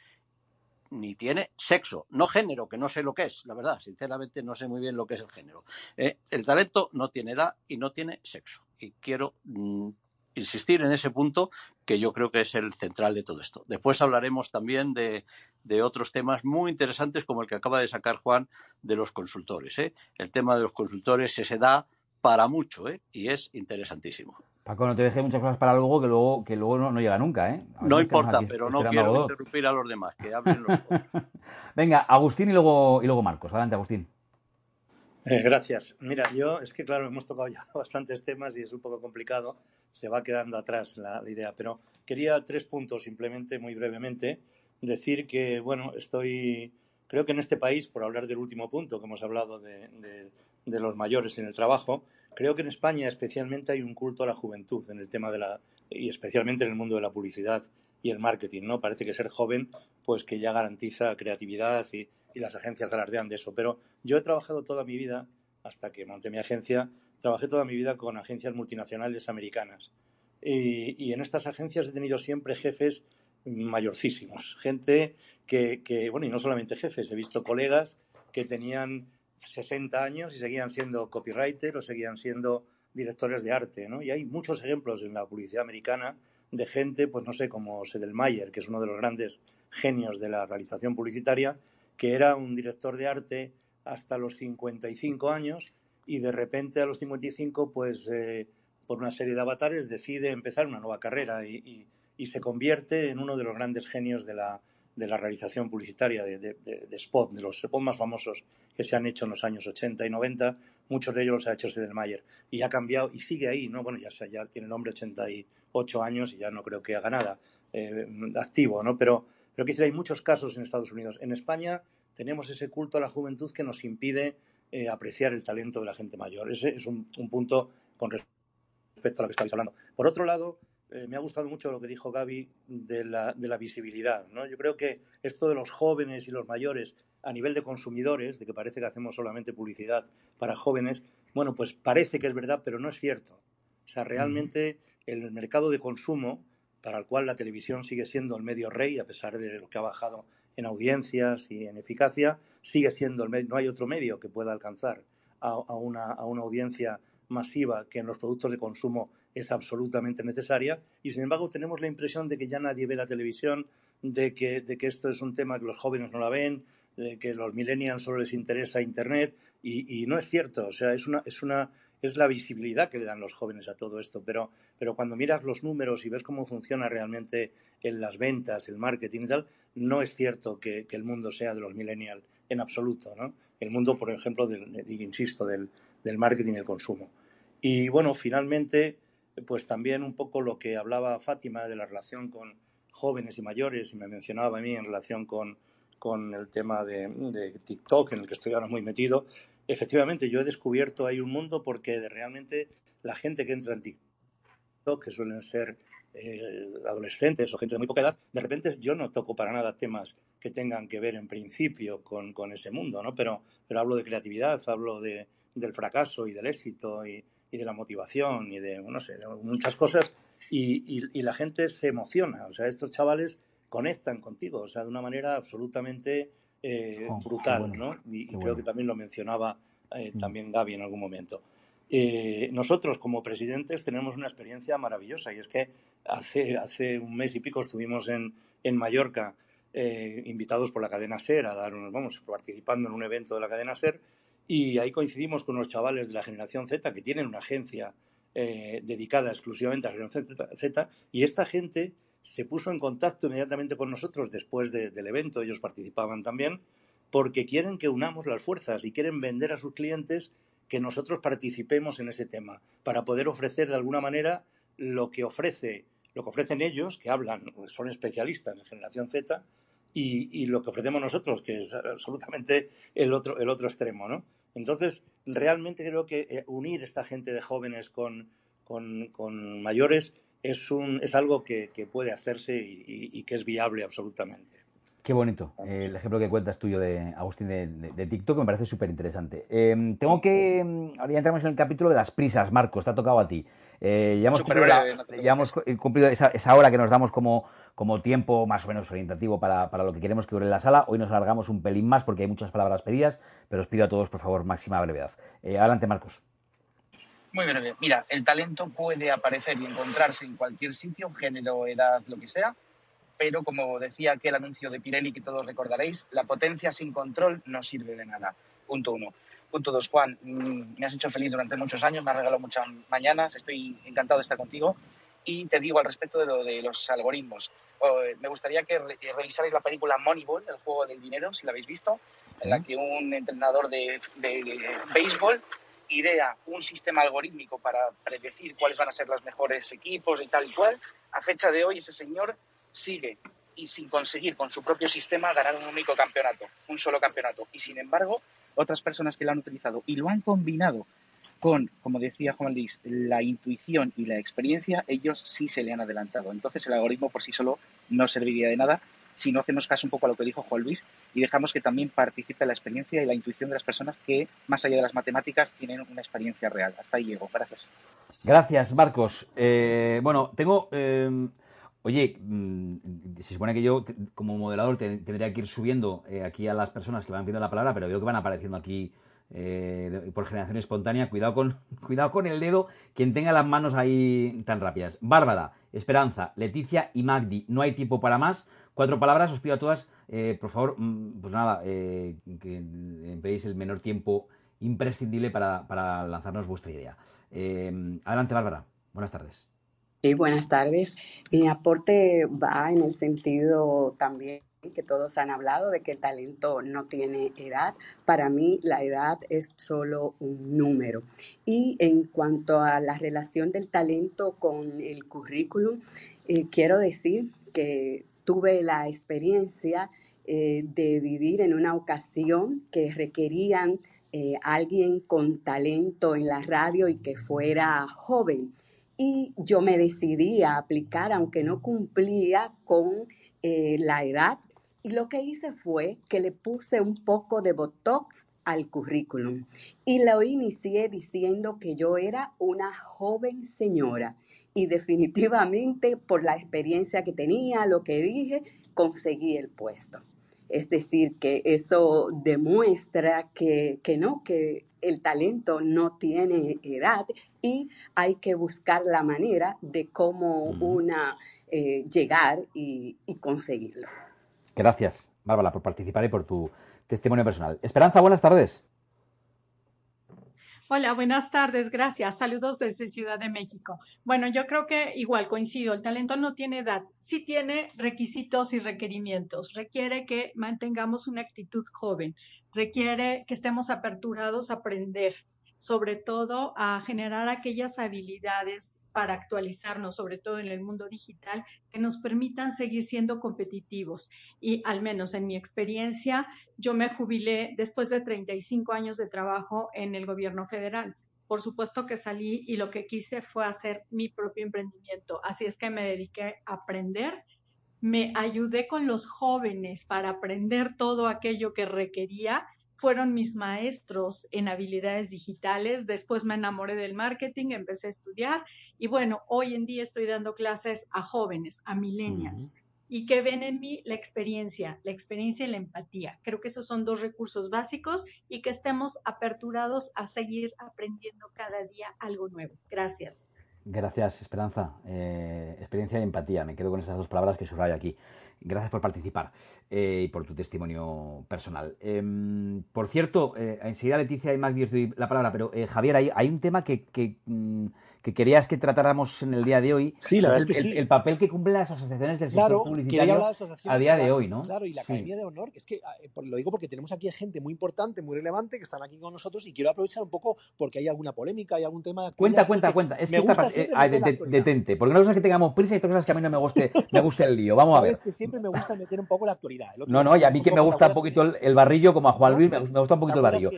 ni tiene sexo, no género, que no sé lo que es, la verdad, sinceramente no sé muy bien lo que es el género. Eh, el talento no tiene edad y no tiene sexo. Y quiero mm, insistir en ese punto que yo creo que es el central de todo esto. Después hablaremos también de, de otros temas muy interesantes como el que acaba de sacar Juan de los consultores. ¿eh? El tema de los consultores se da para mucho ¿eh? y es interesantísimo. Paco, no te dejes muchas cosas para luego que luego, que luego no, no llega nunca, ¿eh? No importa, aquí pero no a quiero interrumpir a los demás, que hablen los. Venga, Agustín y luego, y luego Marcos. Adelante, Agustín. Eh, gracias. Mira, yo es que, claro, hemos tocado ya bastantes temas y es un poco complicado. Se va quedando atrás la, idea. Pero quería tres puntos, simplemente, muy brevemente. Decir que, bueno, estoy. Creo que en este país, por hablar del último punto que hemos hablado de, los mayores en el trabajo, creo que en España especialmente hay un culto a la juventud en el tema de la. y especialmente en el mundo de la publicidad y el marketing, ¿no? Parece que ser joven, pues que ya garantiza creatividad y, y las agencias alardean de eso. Pero yo he trabajado toda mi vida, hasta que monté mi agencia, trabajé toda mi vida con agencias multinacionales americanas. Y, en estas agencias he tenido siempre jefes mayorcísimos, gente que, que, bueno, y no solamente jefes, he visto colegas que tenían 60 años y seguían siendo copywriter o seguían siendo directores de arte, ¿no? Y hay muchos ejemplos en la publicidad americana de gente, pues no sé, como Sedelmayer, que es uno de los grandes genios de la realización publicitaria, que era un director de arte hasta los 55 años y de repente a los 55, pues eh, por una serie de avatares, decide empezar una nueva carrera y, y- se convierte en uno de los grandes genios de la, de la realización publicitaria de, de- spot, de los spot más famosos que se han hecho en los años 80 y 90. Muchos de ellos los ha hecho Sedelmayer y ha cambiado y sigue ahí, ¿no? Bueno, ya, se- ya tiene el hombre 88 años y ya no creo que haga nada eh, activo, ¿no? Pero, pero decir, hay muchos casos en Estados Unidos. En España tenemos ese culto a la juventud que nos impide eh, apreciar el talento de la gente mayor. Ese es un, un punto con respecto a lo que estabais hablando. Por otro lado, eh, me ha gustado mucho lo que dijo Gaby de la, de la visibilidad. ¿no? Yo creo que esto de los jóvenes y los mayores a nivel de consumidores, de que parece que hacemos solamente publicidad para jóvenes, bueno, pues parece que es verdad, pero no es cierto. O sea, realmente el mercado de consumo, para el cual la televisión sigue siendo el medio rey, a pesar de lo que ha bajado en audiencias y en eficacia, sigue siendo el medio, no hay otro medio que pueda alcanzar a, una, a una audiencia masiva que en los productos de consumo es absolutamente necesaria. Y sin embargo tenemos la impresión de que ya nadie ve la televisión, de que, de que esto es un tema que los jóvenes no la ven, de que los millennials solo les interesa Internet. Y, no es cierto, o sea, es una, es una es la visibilidad que le dan los jóvenes a todo esto, pero, pero cuando miras los números y ves cómo funciona realmente en las ventas, el marketing y tal, no es cierto que, el mundo sea de los millennials en absoluto, ¿no? El mundo, por ejemplo, del, insisto, del, marketing y el consumo. Y bueno, finalmente, pues también un poco lo que hablaba Fátima de la relación con jóvenes y mayores, y me mencionaba a mí en relación con, con el tema de, de, TikTok, en el que estoy ahora muy metido. Efectivamente, yo he descubierto ahí un mundo porque realmente la gente que entra en TikTok, que suelen ser eh, adolescentes o gente de muy poca edad, de repente yo no toco para nada temas que tengan que ver en principio con, con ese mundo, ¿no? Pero, pero hablo de creatividad, hablo de, del fracaso y del éxito y, y de la motivación y de, no sé, muchas cosas y, y, la gente se emociona. O sea, estos chavales conectan contigo, o sea, de una manera absolutamente eh, oh, brutal, ¿no? Y, creo que también lo mencionaba eh, mm. también Gaby en algún momento. Eh, nosotros como presidentes tenemos una experiencia maravillosa y es que hace, hace un mes y pico estuvimos en, en Mallorca invitados por la cadena SER a dar, vamos, participando en un evento de la cadena SER y ahí coincidimos con los chavales de la generación Z que tienen una agencia eh, dedicada exclusivamente a la generación Z, y esta gente se puso en contacto inmediatamente con nosotros después del evento, ellos participaban también, porque quieren que unamos las fuerzas y quieren vender a sus clientes que nosotros participemos en ese tema, para poder ofrecer de alguna manera lo que ofrece, lo que ofrecen ellos, que hablan, son especialistas en generación Z, y, lo que ofrecemos nosotros, que es absolutamente el otro, el otro extremo, ¿no? Entonces, realmente creo que eh, unir esta gente de jóvenes con, con, mayores es, un, es algo que, puede hacerse y, que es viable absolutamente. Qué bonito el ejemplo que cuentas tuyo de Agustín de, TikTok, me parece súper interesante. Em, tengo que. Em, ahora ya entramos en el capítulo de las prisas, Marcos, te ha tocado a ti. Eh, ya hemos cumplido, esa, esa, hora que nos damos como, como tiempo más o menos orientativo para, para, lo que queremos que dure la sala. Hoy nos alargamos un pelín más porque hay muchas palabras pedidas, pero os pido a todos, por favor, máxima brevedad. Eh, adelante, Marcos. Muy breve. Mira, el talento puede aparecer y encontrarse en cualquier sitio, género, edad, lo que sea, pero como decía aquel anuncio de Pirelli que todos recordaréis, la potencia sin control no sirve de nada. Punto uno. Punto dos, Juan, mm, me has hecho feliz durante muchos años, me has regalado muchas mañanas, estoy encantado de estar contigo. Y te digo al respecto de lo de los algoritmos. me gustaría que revisarais la película Moneyball, el juego del dinero, si la habéis visto, en la que un entrenador de, béisbol idea un sistema algorítmico para predecir cuáles van a ser los mejores equipos y tal y cual. A fecha de hoy ese señor sigue y sin conseguir con su propio sistema ganar un único campeonato, un solo campeonato. Y sin embargo, otras personas que lo han utilizado y lo han combinado con, como decía Juan Luis, la intuición y la experiencia, ellos sí se le han adelantado. Entonces el algoritmo por sí solo no serviría de nada si no hacemos caso un poco a lo que dijo Juan Luis y dejamos que también participe la experiencia y la intuición de las personas que, más allá de las matemáticas, tienen una experiencia real. Hasta ahí llego. Gracias. Gracias, Marcos. Eh, bueno, tengo... Eh, oye, mm, se supone que yo, como moderador, tendría que ir subiendo eh, aquí a las personas que van pidiendo la palabra, pero veo que van apareciendo aquí eh, por generación espontánea, cuidado con, cuidado con el dedo, quien tenga las manos ahí tan rápidas. Bárbara, Esperanza, Leticia y Magdi, no hay tiempo para más. Cuatro palabras, os pido a todas, eh, por favor, mm, pues nada, eh, que empleéis el menor tiempo imprescindible para, para lanzarnos vuestra idea. adelante, Bárbara. Buenas tardes. Sí, buenas tardes. Mi aporte va en el sentido también que todos han hablado de que el talento no tiene edad. Para mí la edad es solo un número. Y en cuanto a la relación del talento con el currículum, eh, quiero decir que tuve la experiencia eh, de vivir en una ocasión que requerían eh, alguien con talento en la radio y que fuera joven y yo me decidí a aplicar, aunque no cumplía con eh, la edad. Y lo que hice fue que le puse un poco de Botox al currículum y lo inicié diciendo que yo era una joven señora y definitivamente por la experiencia que tenía, lo que dije, conseguí el puesto. Es decir, que eso demuestra que, que no, que el talento no tiene edad y hay que buscar la manera de cómo una eh, llegar y, y conseguirlo. Gracias, Bárbara, por participar y por tu testimonio personal. Esperanza, buenas tardes. Hola, buenas tardes, gracias. Saludos desde Ciudad de México. Bueno, yo creo que igual coincido, el talento no tiene edad, sí tiene requisitos y requerimientos. Requiere que mantengamos una actitud joven, requiere que estemos aperturados a aprender, sobre todo a generar aquellas habilidades para actualizarnos, sobre todo en el mundo digital, que nos permitan seguir siendo competitivos. Y al menos en mi experiencia, yo me jubilé después de 35 años de trabajo en el gobierno federal. Por supuesto que salí y lo que quise fue hacer mi propio emprendimiento. Así es que me dediqué a aprender me ayudé con los jóvenes para aprender todo aquello que requería fueron mis maestros en habilidades digitales. Después me enamoré del marketing, empecé a estudiar y bueno, hoy en día estoy dando clases a jóvenes, a millennials. Y que ven en mí la experiencia, la experiencia y la empatía. Creo que esos son dos recursos básicos y que estemos aperturados a seguir aprendiendo cada día algo nuevo. Gracias. Gracias, Esperanza. Eh, experiencia y empatía. Me quedo con esas dos palabras que subrayo aquí. Gracias por participar eh, y por tu testimonio personal. Em, por cierto, eh, enseguida Leticia y Magdi os doy la palabra, pero Javier, hay, hay, un tema que, que, mm, que, querías que tratáramos en el día de hoy. Sí, la verdad el, es que sí. el, papel que cumplen las asociaciones del claro, sector publicitario a día de hoy, ¿no? Claro, y la Academia de Honor, es que lo digo porque tenemos aquí gente muy importante, muy relevante, que están aquí con nosotros y quiero aprovechar un poco porque hay alguna polémica, hay algún tema... Cuenta, cuenta, cuenta. Es que esta, eh, de, de, detente, porque una cosa es que tengamos prisa y otra cosa es que a mí no me guste, me guste el lío. Vamos a ver. que siempre me gusta meter un poco la actualidad. No, no, y a mí que me gusta un poquito el, el, barrillo, como a Juan Luis, me, gusta un poquito el barrillo.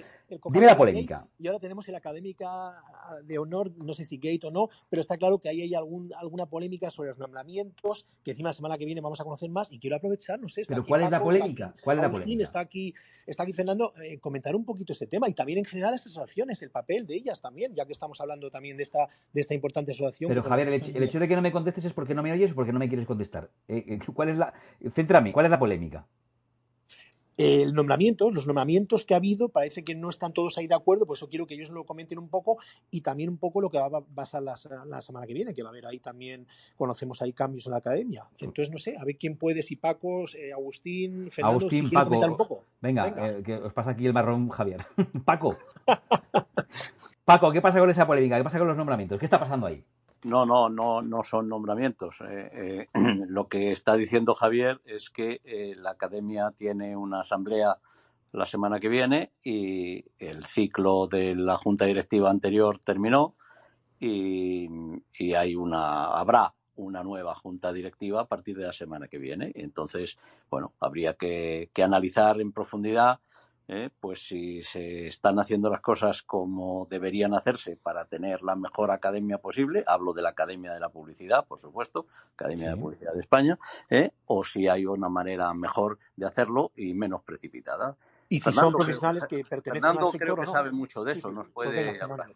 Dime la polémica. Y ahora tenemos el académica de honor, no sé si Gate o no, pero está claro que ahí hay algún, alguna polémica sobre los nombramientos, que encima la semana que viene vamos a conocer más y quiero aprovechar, no sé. ¿Pero cuál es la polémica? ¿Cuál es la Agustín, polémica? Está aquí, está aquí Fernando, eh, comentar un poquito este tema y también en general estas asociaciones, el papel de ellas también, ya que estamos hablando también de esta, de esta importante asociación. Pero Javier, el hecho, el hecho, de que no me contestes es porque no me oyes o porque no me quieres contestar. Eh, ¿Cuál es la. Céntrame, ¿cuál es la polémica? El nombramiento, los nombramientos que ha habido, parece que no están todos ahí de acuerdo, por eso quiero que ellos lo comenten un poco y también un poco lo que va a pasar la, la, semana que viene, que va a haber ahí también, conocemos ahí cambios en la academia. Entonces, no sé, a ver quién puede, si Paco, eh, Agustín, Fernando, Agustín, si Paco, comentar un poco. Venga, Venga. Eh, que os pasa aquí el marrón, Javier. Paco. Paco, ¿qué pasa con esa polémica? ¿Qué pasa con los nombramientos? ¿Qué está pasando ahí? No, no, no, no son nombramientos. Eh, eh, lo que está diciendo Javier es que eh, la academia tiene una asamblea la semana que viene y el ciclo de la junta directiva anterior terminó y, y hay una habrá una nueva junta directiva a partir de la semana que viene. Entonces, bueno, habría que, que analizar en profundidad ¿eh? pues si se están haciendo las cosas como deberían hacerse para tener la mejor academia posible, hablo de la Academia de la Publicidad, por supuesto, Academia sí. de Publicidad de España, ¿eh? o si hay una manera mejor de hacerlo y menos precipitada. Y si Fernando, son profesionales que pertenecen Fernando al sector, creo que no? sabe mucho de eso, sí, sí. nos puede hablar.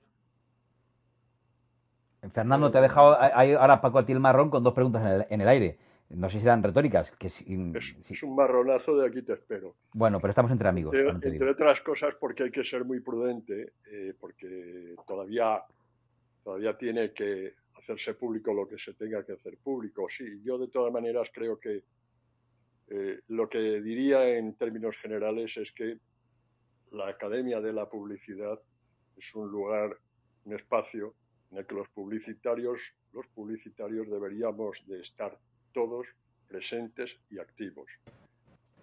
Fernando, te ha dejado ahora Paco a ti el marrón con dos preguntas en el, en el aire. No sé si eran retóricas. Que si, es, es, un marronazo de aquí te espero. Bueno, pero estamos entre amigos. Entre, entre otras cosas porque hay que ser muy prudente, eh, porque todavía, todavía tiene que hacerse público lo que se tenga que hacer público. Sí, yo de todas maneras creo que eh, lo que diría en términos generales es que la Academia de la Publicidad es un lugar, un espacio en el que los publicitarios, los publicitarios deberíamos de estar todos presentes y activos.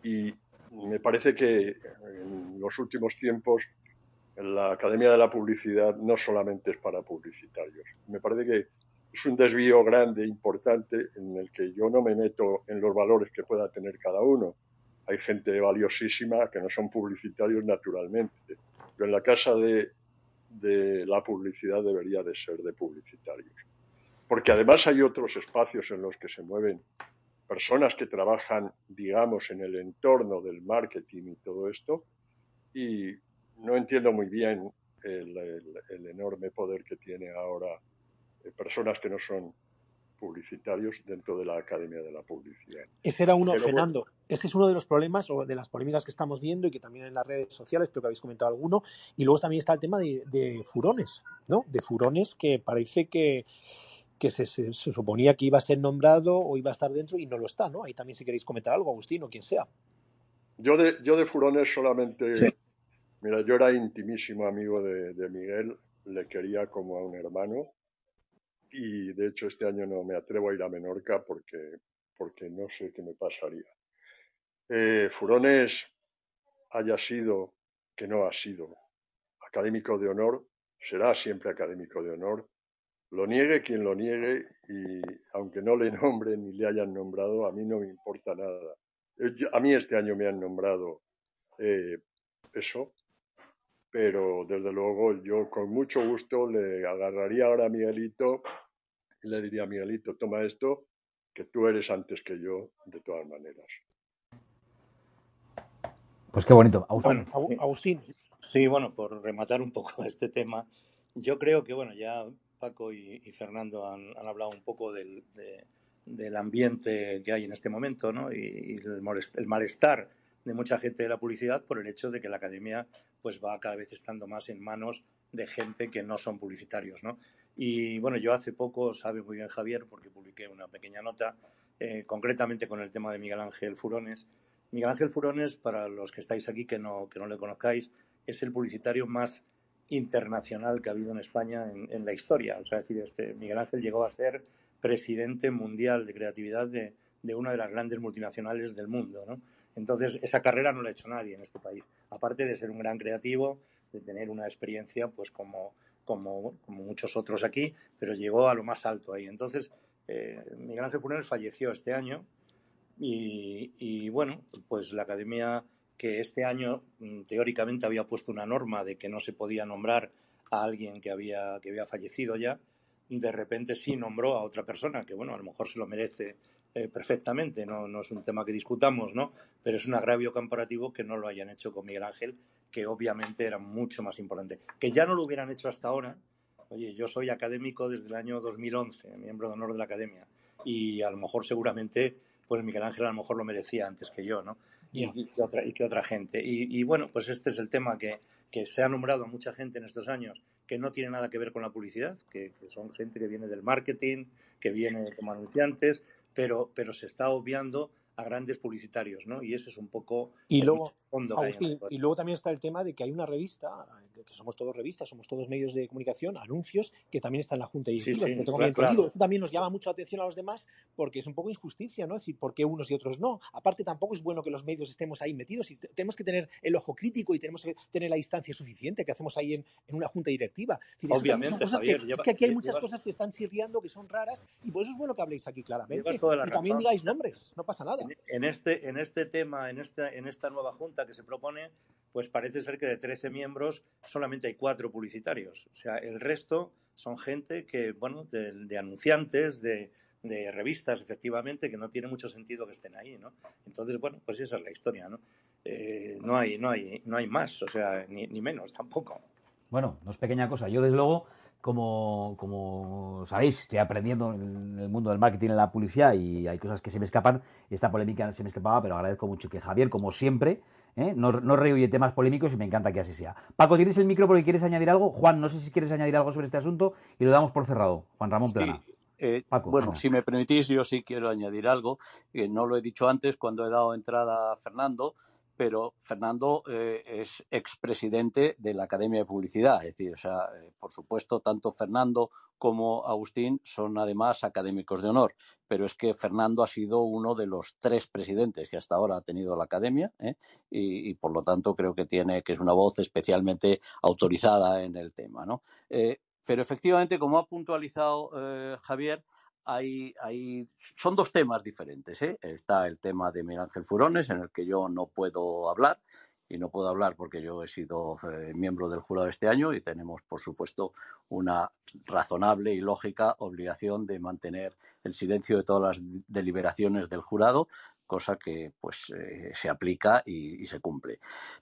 Y me parece que en los últimos tiempos la Academia de la Publicidad no solamente es para publicitarios. Me parece que es un desvío grande, importante, en el que yo no me meto en los valores que pueda tener cada uno. Hay gente valiosísima que no son publicitarios naturalmente, pero en la casa de, la publicidad debería de ser de publicitarios. Porque además hay otros espacios en los que se mueven personas que trabajan, digamos, en el entorno del marketing y todo esto, y no entiendo muy bien el, el enorme poder que tiene ahora eh, personas que no son publicitarios dentro de la Academia de la Publicidad. Ese era uno, Pero bueno, Fernando, ese es uno de los problemas o de las polémicas que estamos viendo y que también en las redes sociales, creo que habéis comentado alguno, y luego también está el tema de, de furones, ¿no? De furones que parece que, que se, se- se suponía que iba a ser nombrado o iba a estar dentro y no lo está, ¿no? Ahí también si queréis comentar algo, Agustín o quien sea. Yo de, yo de Furones solamente, Sí. mira, yo era intimísimo amigo de, de Miguel, le quería como a un hermano y de hecho este año no me atrevo a ir a Menorca porque, porque no sé qué me pasaría. Eh, Furones haya sido, que no ha sido, académico de honor, será siempre académico de honor, lo niegue quien lo niegue y aunque no le nombren ni le hayan nombrado, a mí no me importa nada. Eh, yo- A mí este año me han nombrado eh, eso, pero desde luego yo con mucho gusto le agarraría ahora a Miguelito y le diría, Miguelito, toma esto, que tú eres antes que yo, de todas maneras. Pues qué bonito. Agustín. Bueno. Agustín, Sí, bueno, por rematar un poco este tema, yo creo que, bueno, ya Paco y, Fernando han, hablado un poco del, de- del ambiente que hay en este momento, ¿no? Y, el malestar de mucha gente de la publicidad por el hecho de que la academia pues va cada vez estando más en manos de gente que no son publicitarios, ¿no? Y bueno, yo hace poco, sabe muy bien Javier, porque publiqué una pequeña nota, eh, concretamente con el tema de Miguel Ángel Furones. Miguel Ángel Furones, para los que estáis aquí que no, que no le conozcáis, es el publicitario más internacional que ha habido en España en, en la historia. O sea, es decir, este Miguel Ángel llegó a ser presidente mundial de creatividad de, de una de las grandes multinacionales del mundo, ¿no? Entonces, esa carrera no la ha hecho nadie en este país. Aparte de ser un gran creativo, de tener una experiencia, pues como, como, como muchos otros aquí, pero llegó a lo más alto ahí. Entonces, eh, Miguel Ángel Funes falleció este año y, y, bueno, pues la academia que este año mm, teóricamente había puesto una norma de que no se podía nombrar a alguien que había, que había fallecido ya, de repente sí nombró a otra persona que, bueno, a lo mejor se lo merece eh, perfectamente, no, no es un tema que discutamos, ¿no? Pero es un agravio comparativo que no lo hayan hecho con Miguel Ángel, que obviamente era mucho más importante. Que ya no lo hubieran hecho hasta ahora. Oye, yo soy académico desde el año 2011, miembro de honor de la academia, y a lo mejor seguramente, pues Miguel Ángel a lo mejor lo merecía antes que yo, ¿no? Y, que, otra, y que otra gente. Y, y bueno, pues este es el tema que, que se ha nombrado a mucha gente en estos años que no tiene nada que ver con la publicidad, que, que son gente que viene del marketing, que viene como anunciantes, pero, pero se está obviando a grandes publicitarios, ¿no? Y ese es un poco Y el luego, fondo que hay Agustín, y luego también está el tema de que hay una revista, que que somos todos revistas, somos todos medios de comunicación, anuncios, que también está en la Junta Sí, Directiva. sí, claro. Esto también nos llama mucho la atención a los demás porque es un poco injusticia, ¿no? Es decir, ¿por qué unos y otros no? Aparte, tampoco es bueno que los medios estemos ahí metidos y te- tenemos que tener el ojo crítico y tenemos que tener la distancia suficiente que hacemos ahí en, en una Junta Directiva. Es decir, Obviamente, cosas que, es que aquí hay muchas llevas, cosas que están chirriando, que son raras y por eso es bueno que habléis aquí claramente y también razón. digáis nombres, no pasa nada. En, este, en este tema, en esta, en esta nueva junta que se propone, pues parece ser que de 13 miembros solamente hay cuatro publicitarios. O sea, el resto son gente que, bueno, de, de anunciantes, de, de revistas, efectivamente, que no tiene mucho sentido que estén ahí, ¿no? Entonces, bueno, pues esa es la historia, ¿no? Eh, no, hay, no, hay, no hay más, o sea, ni, ni menos tampoco. Bueno, no es pequeña cosa. Yo, desde luego, como, como sabéis, estoy aprendiendo en el mundo del marketing, en la publicidad, y hay cosas que se me escapan. Esta polémica se me escapaba, pero agradezco mucho que Javier, como siempre, ¿eh? no, no rehuye temas polémicos y me encanta que así sea. Paco, ¿tienes el micro porque quieres añadir algo? Juan, no sé si quieres añadir algo sobre este asunto y lo damos por cerrado. Juan Ramón Plana. Sí, eh, Paco, bueno, si me permitís, yo sí quiero añadir algo. que no lo he dicho antes cuando he dado entrada a Fernando, pero Fernando eh, es expresidente de la Academia de Publicidad. Es decir, o sea, eh, por supuesto, tanto Fernando como Agustín son además académicos de honor. Pero es que Fernando ha sido uno de los tres presidentes que hasta ahora ha tenido la Academia ¿eh? y, y, por lo tanto creo que tiene que es una voz especialmente autorizada en el tema, ¿no? Pero efectivamente, como ha puntualizado Javier, hay, hay, son dos temas diferentes. ¿eh? Está el tema de Miguel Ángel Furones, en el que yo no puedo hablar, y no puedo hablar porque yo he sido eh, miembro del jurado este año y tenemos, por supuesto, una razonable y lógica obligación de mantener el silencio de todas las deliberaciones del jurado, cosa que pues eh, se aplica y, se cumple.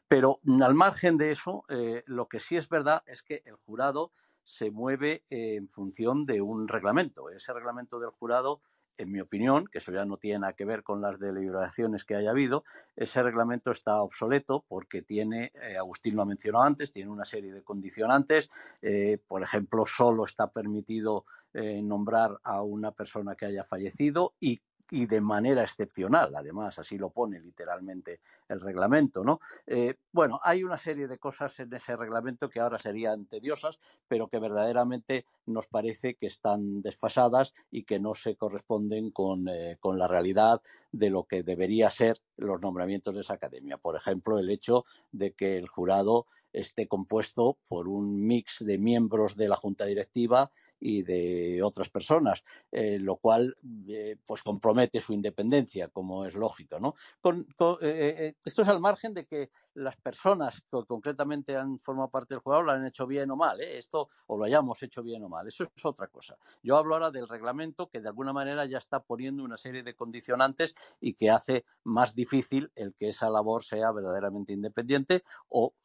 Pero al margen de eso, lo que sí es verdad es que el jurado se mueve en función de un reglamento. Ese reglamento del jurado en mi opinión, que eso ya no tiene nada que ver con las deliberaciones que haya habido, ese reglamento está obsoleto porque tiene, eh, Agustín lo ha mencionado antes, tiene una serie de condicionantes. Eh, por ejemplo, solo está permitido eh, nombrar a una persona que haya fallecido y y de manera excepcional, además, así lo pone literalmente el reglamento, ¿no? Eh, bueno, hay una serie de cosas en ese reglamento que ahora serían tediosas, pero que verdaderamente nos parece que están desfasadas y que no se corresponden con, eh, con la realidad de lo que debería ser los nombramientos de esa academia. Por ejemplo, el hecho de que el jurado esté compuesto por un mix de miembros de la junta directiva y de otras personas, eh, lo cual eh, pues compromete su independencia, como es lógico. ¿no? Con, eh, esto es al margen de que las personas que concretamente han formado parte del jurado lo han hecho bien o mal, esto o lo hayamos hecho bien o mal, eso es otra cosa. Yo hablo ahora del reglamento que de alguna manera ya está poniendo una serie de condicionantes y que hace más difícil el que esa labor sea verdaderamente independiente o mm,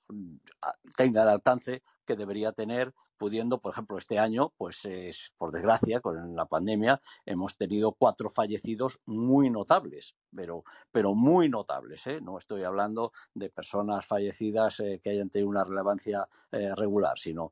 tenga el alcance que debería tener pudiendo, por ejemplo, este año, pues es, por desgracia, con la pandemia, hemos tenido cuatro fallecidos muy notables, pero, pero muy notables. ¿eh? No estoy hablando de personas fallecidas eh, que hayan tenido una relevancia eh, regular, sino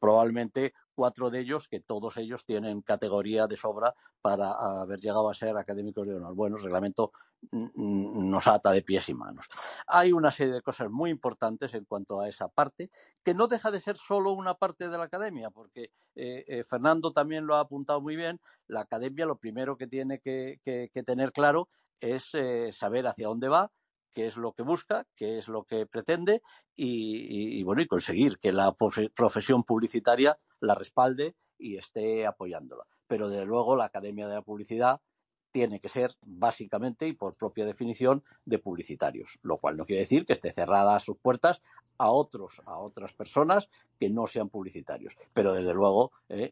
probablemente cuatro de ellos, que todos ellos tienen categoría de sobra para haber llegado a ser académicos de honor. Bueno, el reglamento nos ata de pies y manos. Hay una serie de cosas muy importantes en cuanto a esa parte, que no deja de ser solo una parte de la academia, porque eh, eh, Fernando también lo ha apuntado muy bien, la academia lo primero que tiene que, que, que tener claro es eh, saber hacia dónde va, qué es lo que busca, qué es lo que pretende y, y, bueno, y conseguir que la profesión publicitaria la respalde y esté apoyándola. Pero desde luego la Academia de la Publicidad tiene que ser básicamente y por propia definición de publicitarios, lo cual no quiere decir que esté cerrada sus puertas a otros, a otras personas que no sean publicitarios. Pero desde luego, eh,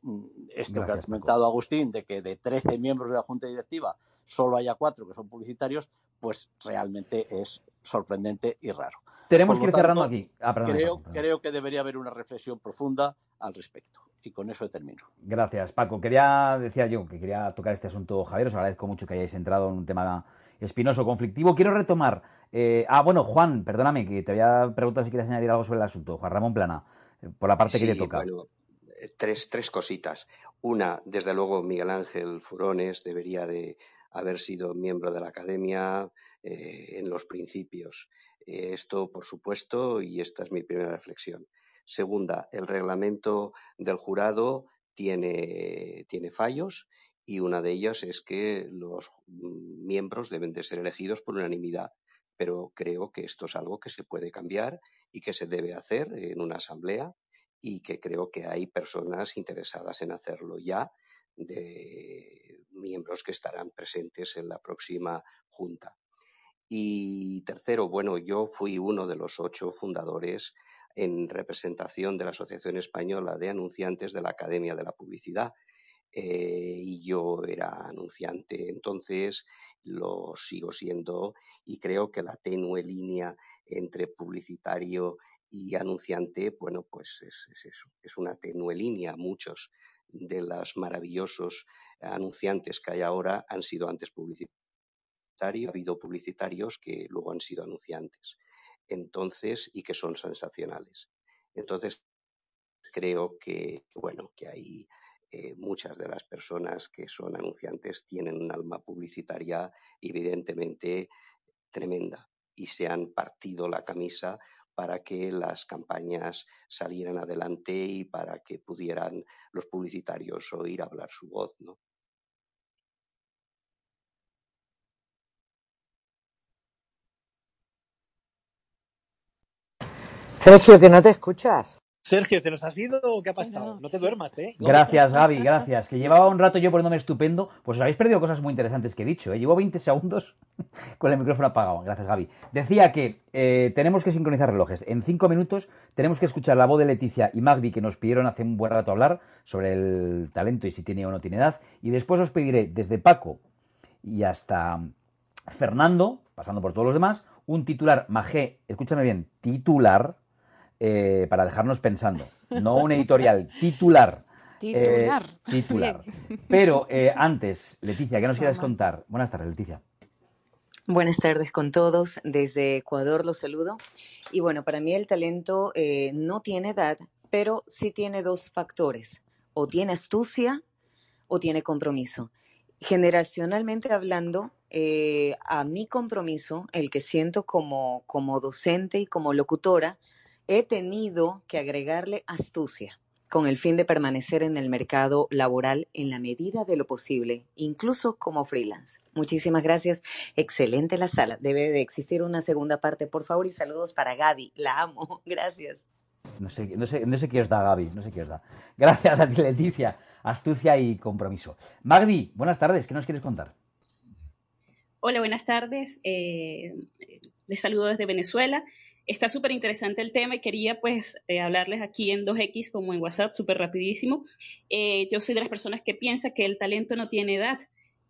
esto Gracias, que ha comentado. Agustín, de que de 13 miembros de la Junta Directiva solo haya cuatro que son publicitarios, pues realmente es sorprendente y raro. Tenemos que ir tanto, cerrando aquí. Ah, perdón, creo, perdón, creo que debería haber una reflexión profunda al respecto. Y con eso termino. Gracias, Paco. Quería, decía yo, que quería tocar este asunto, Javier. Os agradezco mucho que hayáis entrado en un tema espinoso, conflictivo. Quiero retomar. Eh, ah, bueno, Juan, perdóname, que te había preguntado si quieres añadir algo sobre el asunto. Juan Ramón Plana, eh, por la parte sí, que le toca. Bueno, tres, tres cositas. Una, desde luego, Miguel Ángel Furones debería de haber sido miembro de la academia eh, en los principios. Eh, esto, por supuesto, y esta es mi primera reflexión. Segunda, el reglamento del jurado tiene, tiene fallos y una de ellas es que los miembros deben de ser elegidos por unanimidad. Pero creo que esto es algo que se puede cambiar y que se debe hacer en una asamblea y que creo que hay personas interesadas en hacerlo ya de miembros que estarán presentes en la próxima junta. Y tercero, bueno, yo fui uno de los ocho fundadores en representación de la Asociación Española de Anunciantes de la Academia de la Publicidad. Eh, y yo era anunciante entonces, lo sigo siendo, y creo que la tenue línea entre publicitario y anunciante, bueno, pues es, es eso, es una tenue línea. Muchos de los maravillosos anunciantes que hay ahora han sido antes publicitarios. Ha habido publicitarios que luego han sido anunciantes. Entonces, y que son sensacionales. Entonces, creo que, bueno, que hay eh, muchas de las personas que son anunciantes tienen un alma publicitaria evidentemente tremenda y se han partido la camisa para que las campañas salieran adelante y para que pudieran los publicitarios oír hablar su voz, ¿no? Sergio, que no te escuchas. Sergio, ¿se nos ha ido o qué ha pasado? No te duermas, ¿eh? No. Gracias, Gaby, gracias. Que llevaba un rato yo poniéndome estupendo. Pues os habéis perdido cosas muy interesantes que he dicho. ¿eh? Llevo 20 segundos con el micrófono apagado. Gracias, Gaby. Decía que eh, tenemos que sincronizar relojes. En cinco minutos tenemos que escuchar la voz de Leticia y Magdi que nos pidieron hace un buen rato hablar sobre el talento y si tiene o no tiene edad. Y después os pediré desde Paco y hasta Fernando, pasando por todos los demás, un titular, Magé, escúchame bien, titular eh, para dejarnos pensando. No un editorial, titular. Titular. Eh, titular. Bien. Pero eh, antes, Leticia, ¿qué nos quieres contar? Buenas tardes, Leticia. Buenas tardes con todos. Desde Ecuador los saludo. Y bueno, para mí el talento eh, no tiene edad, pero sí tiene dos factores. O tiene astucia o tiene compromiso. Generacionalmente hablando, eh, a mi compromiso, el que siento como, como docente y como locutora, he tenido que agregarle astucia con el fin de permanecer en el mercado laboral en la medida de lo posible, incluso como freelance. Muchísimas gracias. Excelente la sala. Debe de existir una segunda parte, por favor, y saludos para Gaby. La amo. Gracias. No sé, no, sé, no sé qué os da, Gaby. No sé qué os da. Gracias a ti, Leticia. Astucia y compromiso. Magdi, buenas tardes. ¿Qué nos quieres contar? Hola, buenas tardes. Eh, les saludo desde Venezuela. Está súper interesante el tema y quería pues eh, hablarles aquí en 2X como en WhatsApp, súper rapidísimo. Eh, yo soy de las personas que piensa que el talento no tiene edad,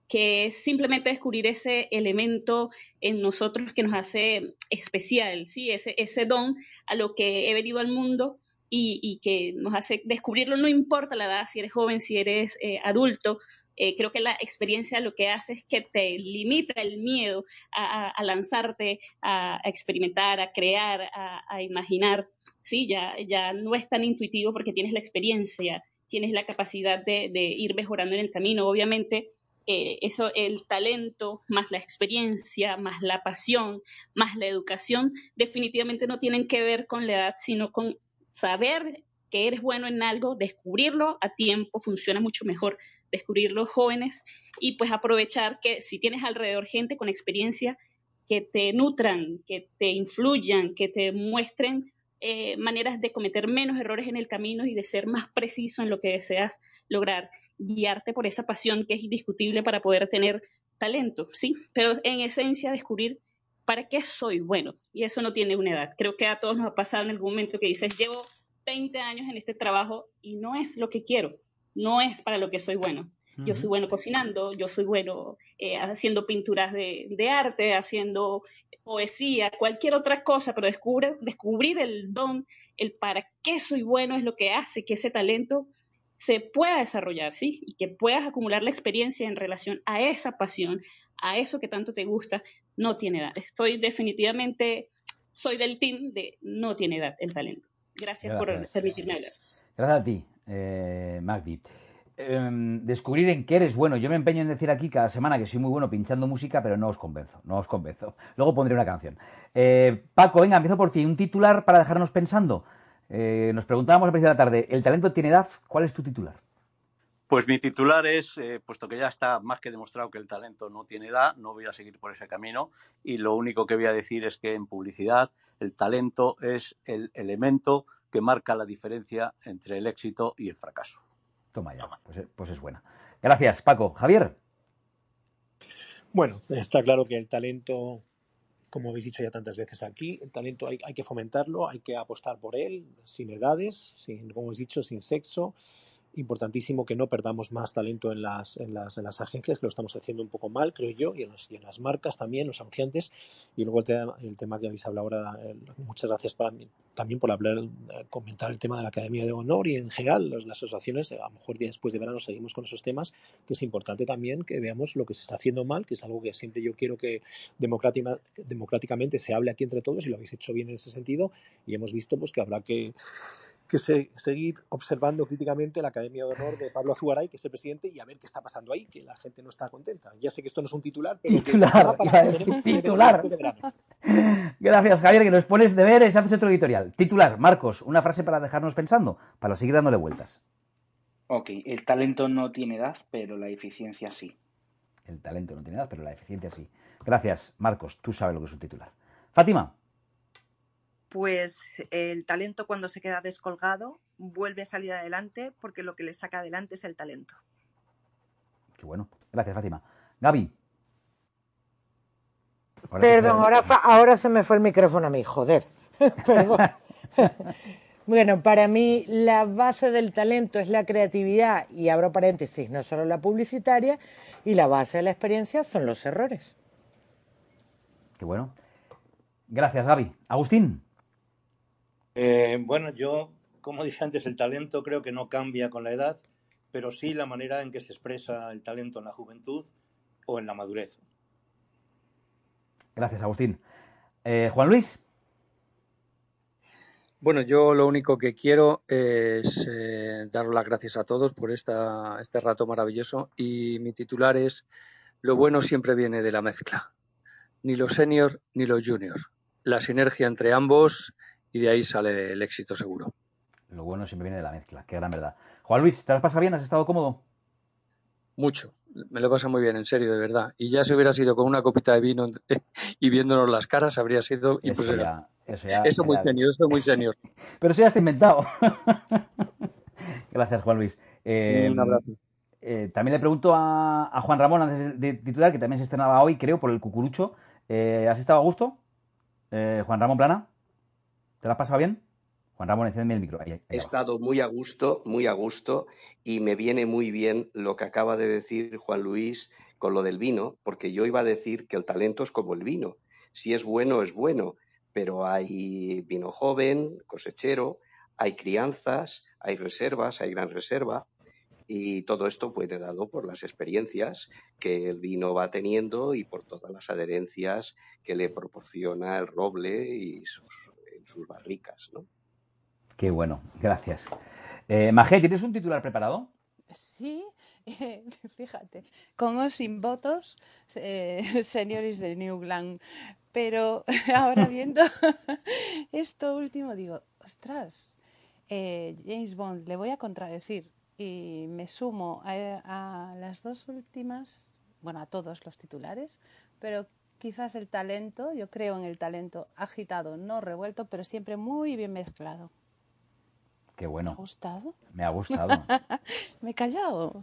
que es simplemente descubrir ese elemento en nosotros que nos hace especial, ¿sí? ese, ese don a lo que he venido al mundo y, que nos hace descubrirlo, no importa la edad, si eres joven, si eres eh, adulto, eh, creo que la experiencia lo que hace es que te limita el miedo a, lanzarte, a, experimentar, a crear, a, imaginar. Sí, ya, ya no es tan intuitivo porque tienes la experiencia, tienes la capacidad de, de ir mejorando en el camino. Obviamente, eh, eso, el talento, más la experiencia, más la pasión, más la educación, definitivamente no tienen que ver con la edad, sino con saber que eres bueno en algo, descubrirlo a tiempo funciona mucho mejor descubrir los jóvenes y pues aprovechar que si tienes alrededor gente con experiencia que te nutran, que te influyan, que te muestren eh, maneras de cometer menos errores en el camino y de ser más preciso en lo que deseas lograr, guiarte por esa pasión que es indiscutible para poder tener talento, sí, pero en esencia descubrir para qué soy bueno. Y eso no tiene una edad. Creo que a todos nos ha pasado en algún momento que dices, llevo 20 años en este trabajo y no es lo que quiero no es para lo que soy bueno. Yo soy bueno cocinando, yo soy bueno eh, haciendo pinturas de, de, arte, haciendo poesía, cualquier otra cosa, pero descubre, descubrir el don, el para qué soy bueno es lo que hace que ese talento se pueda desarrollar, ¿sí? Y que puedas acumular la experiencia en relación a esa pasión, a eso que tanto te gusta, no tiene edad. Estoy definitivamente, soy del team de no tiene edad el talento. Gracias, Gracias. por permitirme hablar. Gracias a ti eh, Magdi. Eh, descubrir en qué eres bueno. Yo me empeño en decir aquí cada semana que soy muy bueno pinchando música, pero no os convenzo, no os convenzo. Luego pondré una canción. Eh, Paco, venga, empiezo por ti. Un titular para dejarnos pensando. Eh, nos preguntábamos al principio de la tarde, ¿el talento tiene edad? ¿Cuál es tu titular? Pues mi titular es, eh, puesto que ya está más que demostrado que el talento no tiene edad, no voy a seguir por ese camino y lo único que voy a decir es que en publicidad el talento es el elemento que marca la diferencia entre el éxito y el fracaso. Toma ya, pues, pues, es buena. Gracias, Paco. Javier. Bueno, está claro que el talento, como habéis dicho ya tantas veces aquí, el talento hay, hay que fomentarlo, hay que apostar por él, sin edades, sin, como habéis dicho, sin sexo, importantísimo que no perdamos más talento en las, en las, en las agencias, que lo estamos haciendo un poco mal, creo yo, y en, los, y en las marcas también, los anunciantes. Y luego el tema, el tema que habéis hablado ahora, muchas gracias para también por hablar, eh, comentar el tema de la Academia de Honor y en general los, las asociaciones, a lo mejor ya después de verano seguimos con esos temas, que es importante también que veamos lo que se está haciendo mal, que es algo que siempre yo quiero que democrática, democráticamente se hable aquí entre todos y lo habéis hecho bien en ese sentido y hemos visto pues que habrá que que se, seguir observando críticamente la Academia de Honor de Pablo Azugaray, que es el presidente, y a ver qué está pasando ahí, que la gente no está contenta. Ya sé que esto no es un titular, pero titular, que titular. Gracias, Javier, que nos pones deberes, haces otro editorial. Titular, Marcos, una frase para dejarnos pensando, para seguir dándole vueltas. Ok, el talento no tiene edad, pero la eficiencia sí. El talento no tiene edad, pero la eficiencia sí. Gracias, Marcos, tú sabes lo que es un titular. Fátima. Pues el talento cuando se queda descolgado vuelve a salir adelante porque lo que le saca adelante es el talento. Qué bueno. Gracias, Fátima. Gaby. Ahora Perdón, ahora, ahora se me fue el micrófono a mí, joder. Perdón. bueno, para mí la base del talento es la creatividad y abro paréntesis, no solo la publicitaria, y la base de la experiencia son los errores. Qué bueno. Gracias, Gaby. Agustín. Eh, bueno, yo, como dije antes, el talento creo que no cambia con la edad, pero sí la manera en que se expresa el talento en la juventud o en la madurez. Gracias, Agustín. Eh, Juan Luis. Bueno, yo lo único que quiero es eh, dar las gracias a todos por esta, este rato maravilloso y mi titular es Lo bueno siempre viene de la mezcla, ni los senior ni los junior. La sinergia entre ambos y de ahí sale el éxito seguro. Lo bueno siempre viene de la mezcla, qué gran verdad. Juan Luis, ¿te has pasado bien? ¿Has estado cómodo? Mucho, me lo pasa muy bien, en serio, de verdad. Y ya si hubiera sido con una copita de vino y viéndonos las caras, habría sido imposible. Eso, ya, eso, muy senior, eso muy senior. Pero eso ya está inventado. Gracias, Juan Luis. Eh, Un abrazo. Eh, también le pregunto a, Juan Ramón, antes de titular, que también se estrenaba hoy, creo, por el cucurucho. Eh, ¿Has estado a gusto? Juan Ramón Plana. ¿Te lo has pasado bien? Juan Ramón, enciende el micro. He estado muy a gusto, muy a gusto, y me viene muy bien lo que acaba de decir Juan Luis con lo del vino, porque yo iba a decir que el talento es como el vino. Si es bueno, es bueno, pero hay vino joven, cosechero, hay crianzas, hay reservas, hay gran reserva, y todo esto puede dado por las experiencias que el vino va teniendo y por todas las adherencias que le proporciona el roble y sus sus barricas, ¿no? Qué bueno, gracias. Eh, Magé, ¿tienes un titular preparado? Sí, fíjate, con o sin votos, eh, señores de New Glam. Pero ahora viendo esto último, digo, ostras, eh, James Bond, le voy a contradecir y me sumo a, a, las dos últimas, bueno, a todos los titulares, pero quizás el talento, yo creo en el talento agitado, no revuelto, pero siempre muy bien mezclado. Qué bueno. ¿Me ha gustado? Me ha gustado. Me he callado.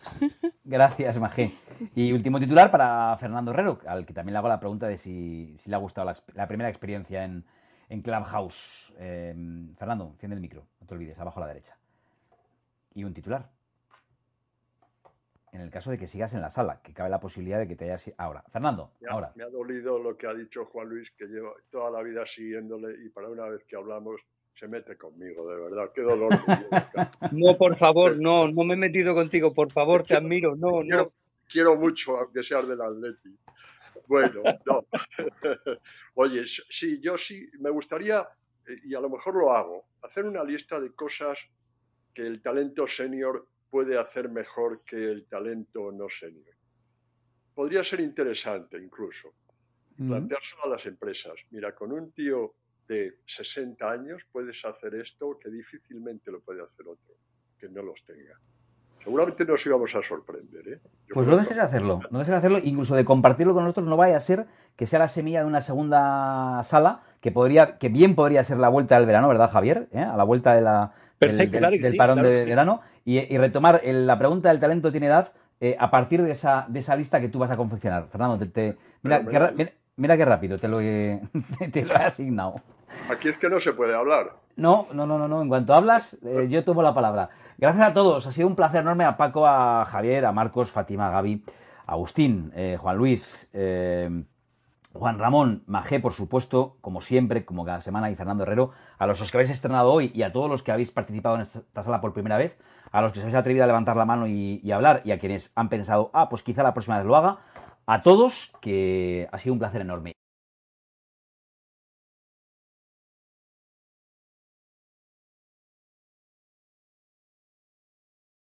Gracias, Magé. Y último titular para Fernando Herrero, al que también le hago la pregunta de si, le ha gustado la, primera experiencia en, en Clubhouse. Eh, Fernando, enciende el micro, no te olvides, abajo a la derecha. Y un titular en el caso de que sigas en la sala, que cabe la posibilidad de que te hayas ahora. Fernando, ahora. Me ha dolido lo que ha dicho Juan Luis, que llevo toda la vida siguiéndole y para una vez que hablamos se mete conmigo, de verdad, qué dolor. no, por favor, no, no me he metido contigo, por favor, te admiro, no, no. Quiero, mucho, aunque seas del Atleti. Bueno, no. Oye, sí, yo sí, me gustaría, eh, y a lo mejor lo hago, hacer una lista de cosas que el talento senior puede hacer mejor que el talento no senior. Podría ser interesante incluso planteárselo a las empresas. Mira, con un tío de 60 años puedes hacer esto que difícilmente lo puede hacer otro que no los tenga. Seguramente nos íbamos a sorprender. ¿eh? pues no dejes de hacerlo, no dejes de hacerlo, incluso de compartirlo con nosotros, no vaya a ser que sea la semilla de una segunda sala, que podría, que bien podría ser la vuelta del verano, ¿verdad, Javier? ¿Eh? A la vuelta de la, del, parón de verano y, retomar la pregunta del talento tiene edad eh, a partir de esa, de esa lista que tú vas a confeccionar. Fernando, te, mira, qué, rápido te lo, he, te lo he asignado. Aquí es que no se puede hablar. No, no, no, no, En cuanto hablas, eh, yo tomo la palabra. Gracias a todos. Ha sido un placer enorme a Paco, a Javier, a Marcos, Fátima, a Gaby, a Agustín, eh, Juan Luis. Juan Ramón Majé, por supuesto, como siempre, como cada semana, y Fernando Herrero, a los que habéis estrenado hoy y a todos los que habéis participado en esta sala por primera vez, a los que os habéis atrevido a levantar la mano y, hablar, y a quienes han pensado, ah, pues quizá la próxima vez lo haga, a todos, que ha sido un placer enorme.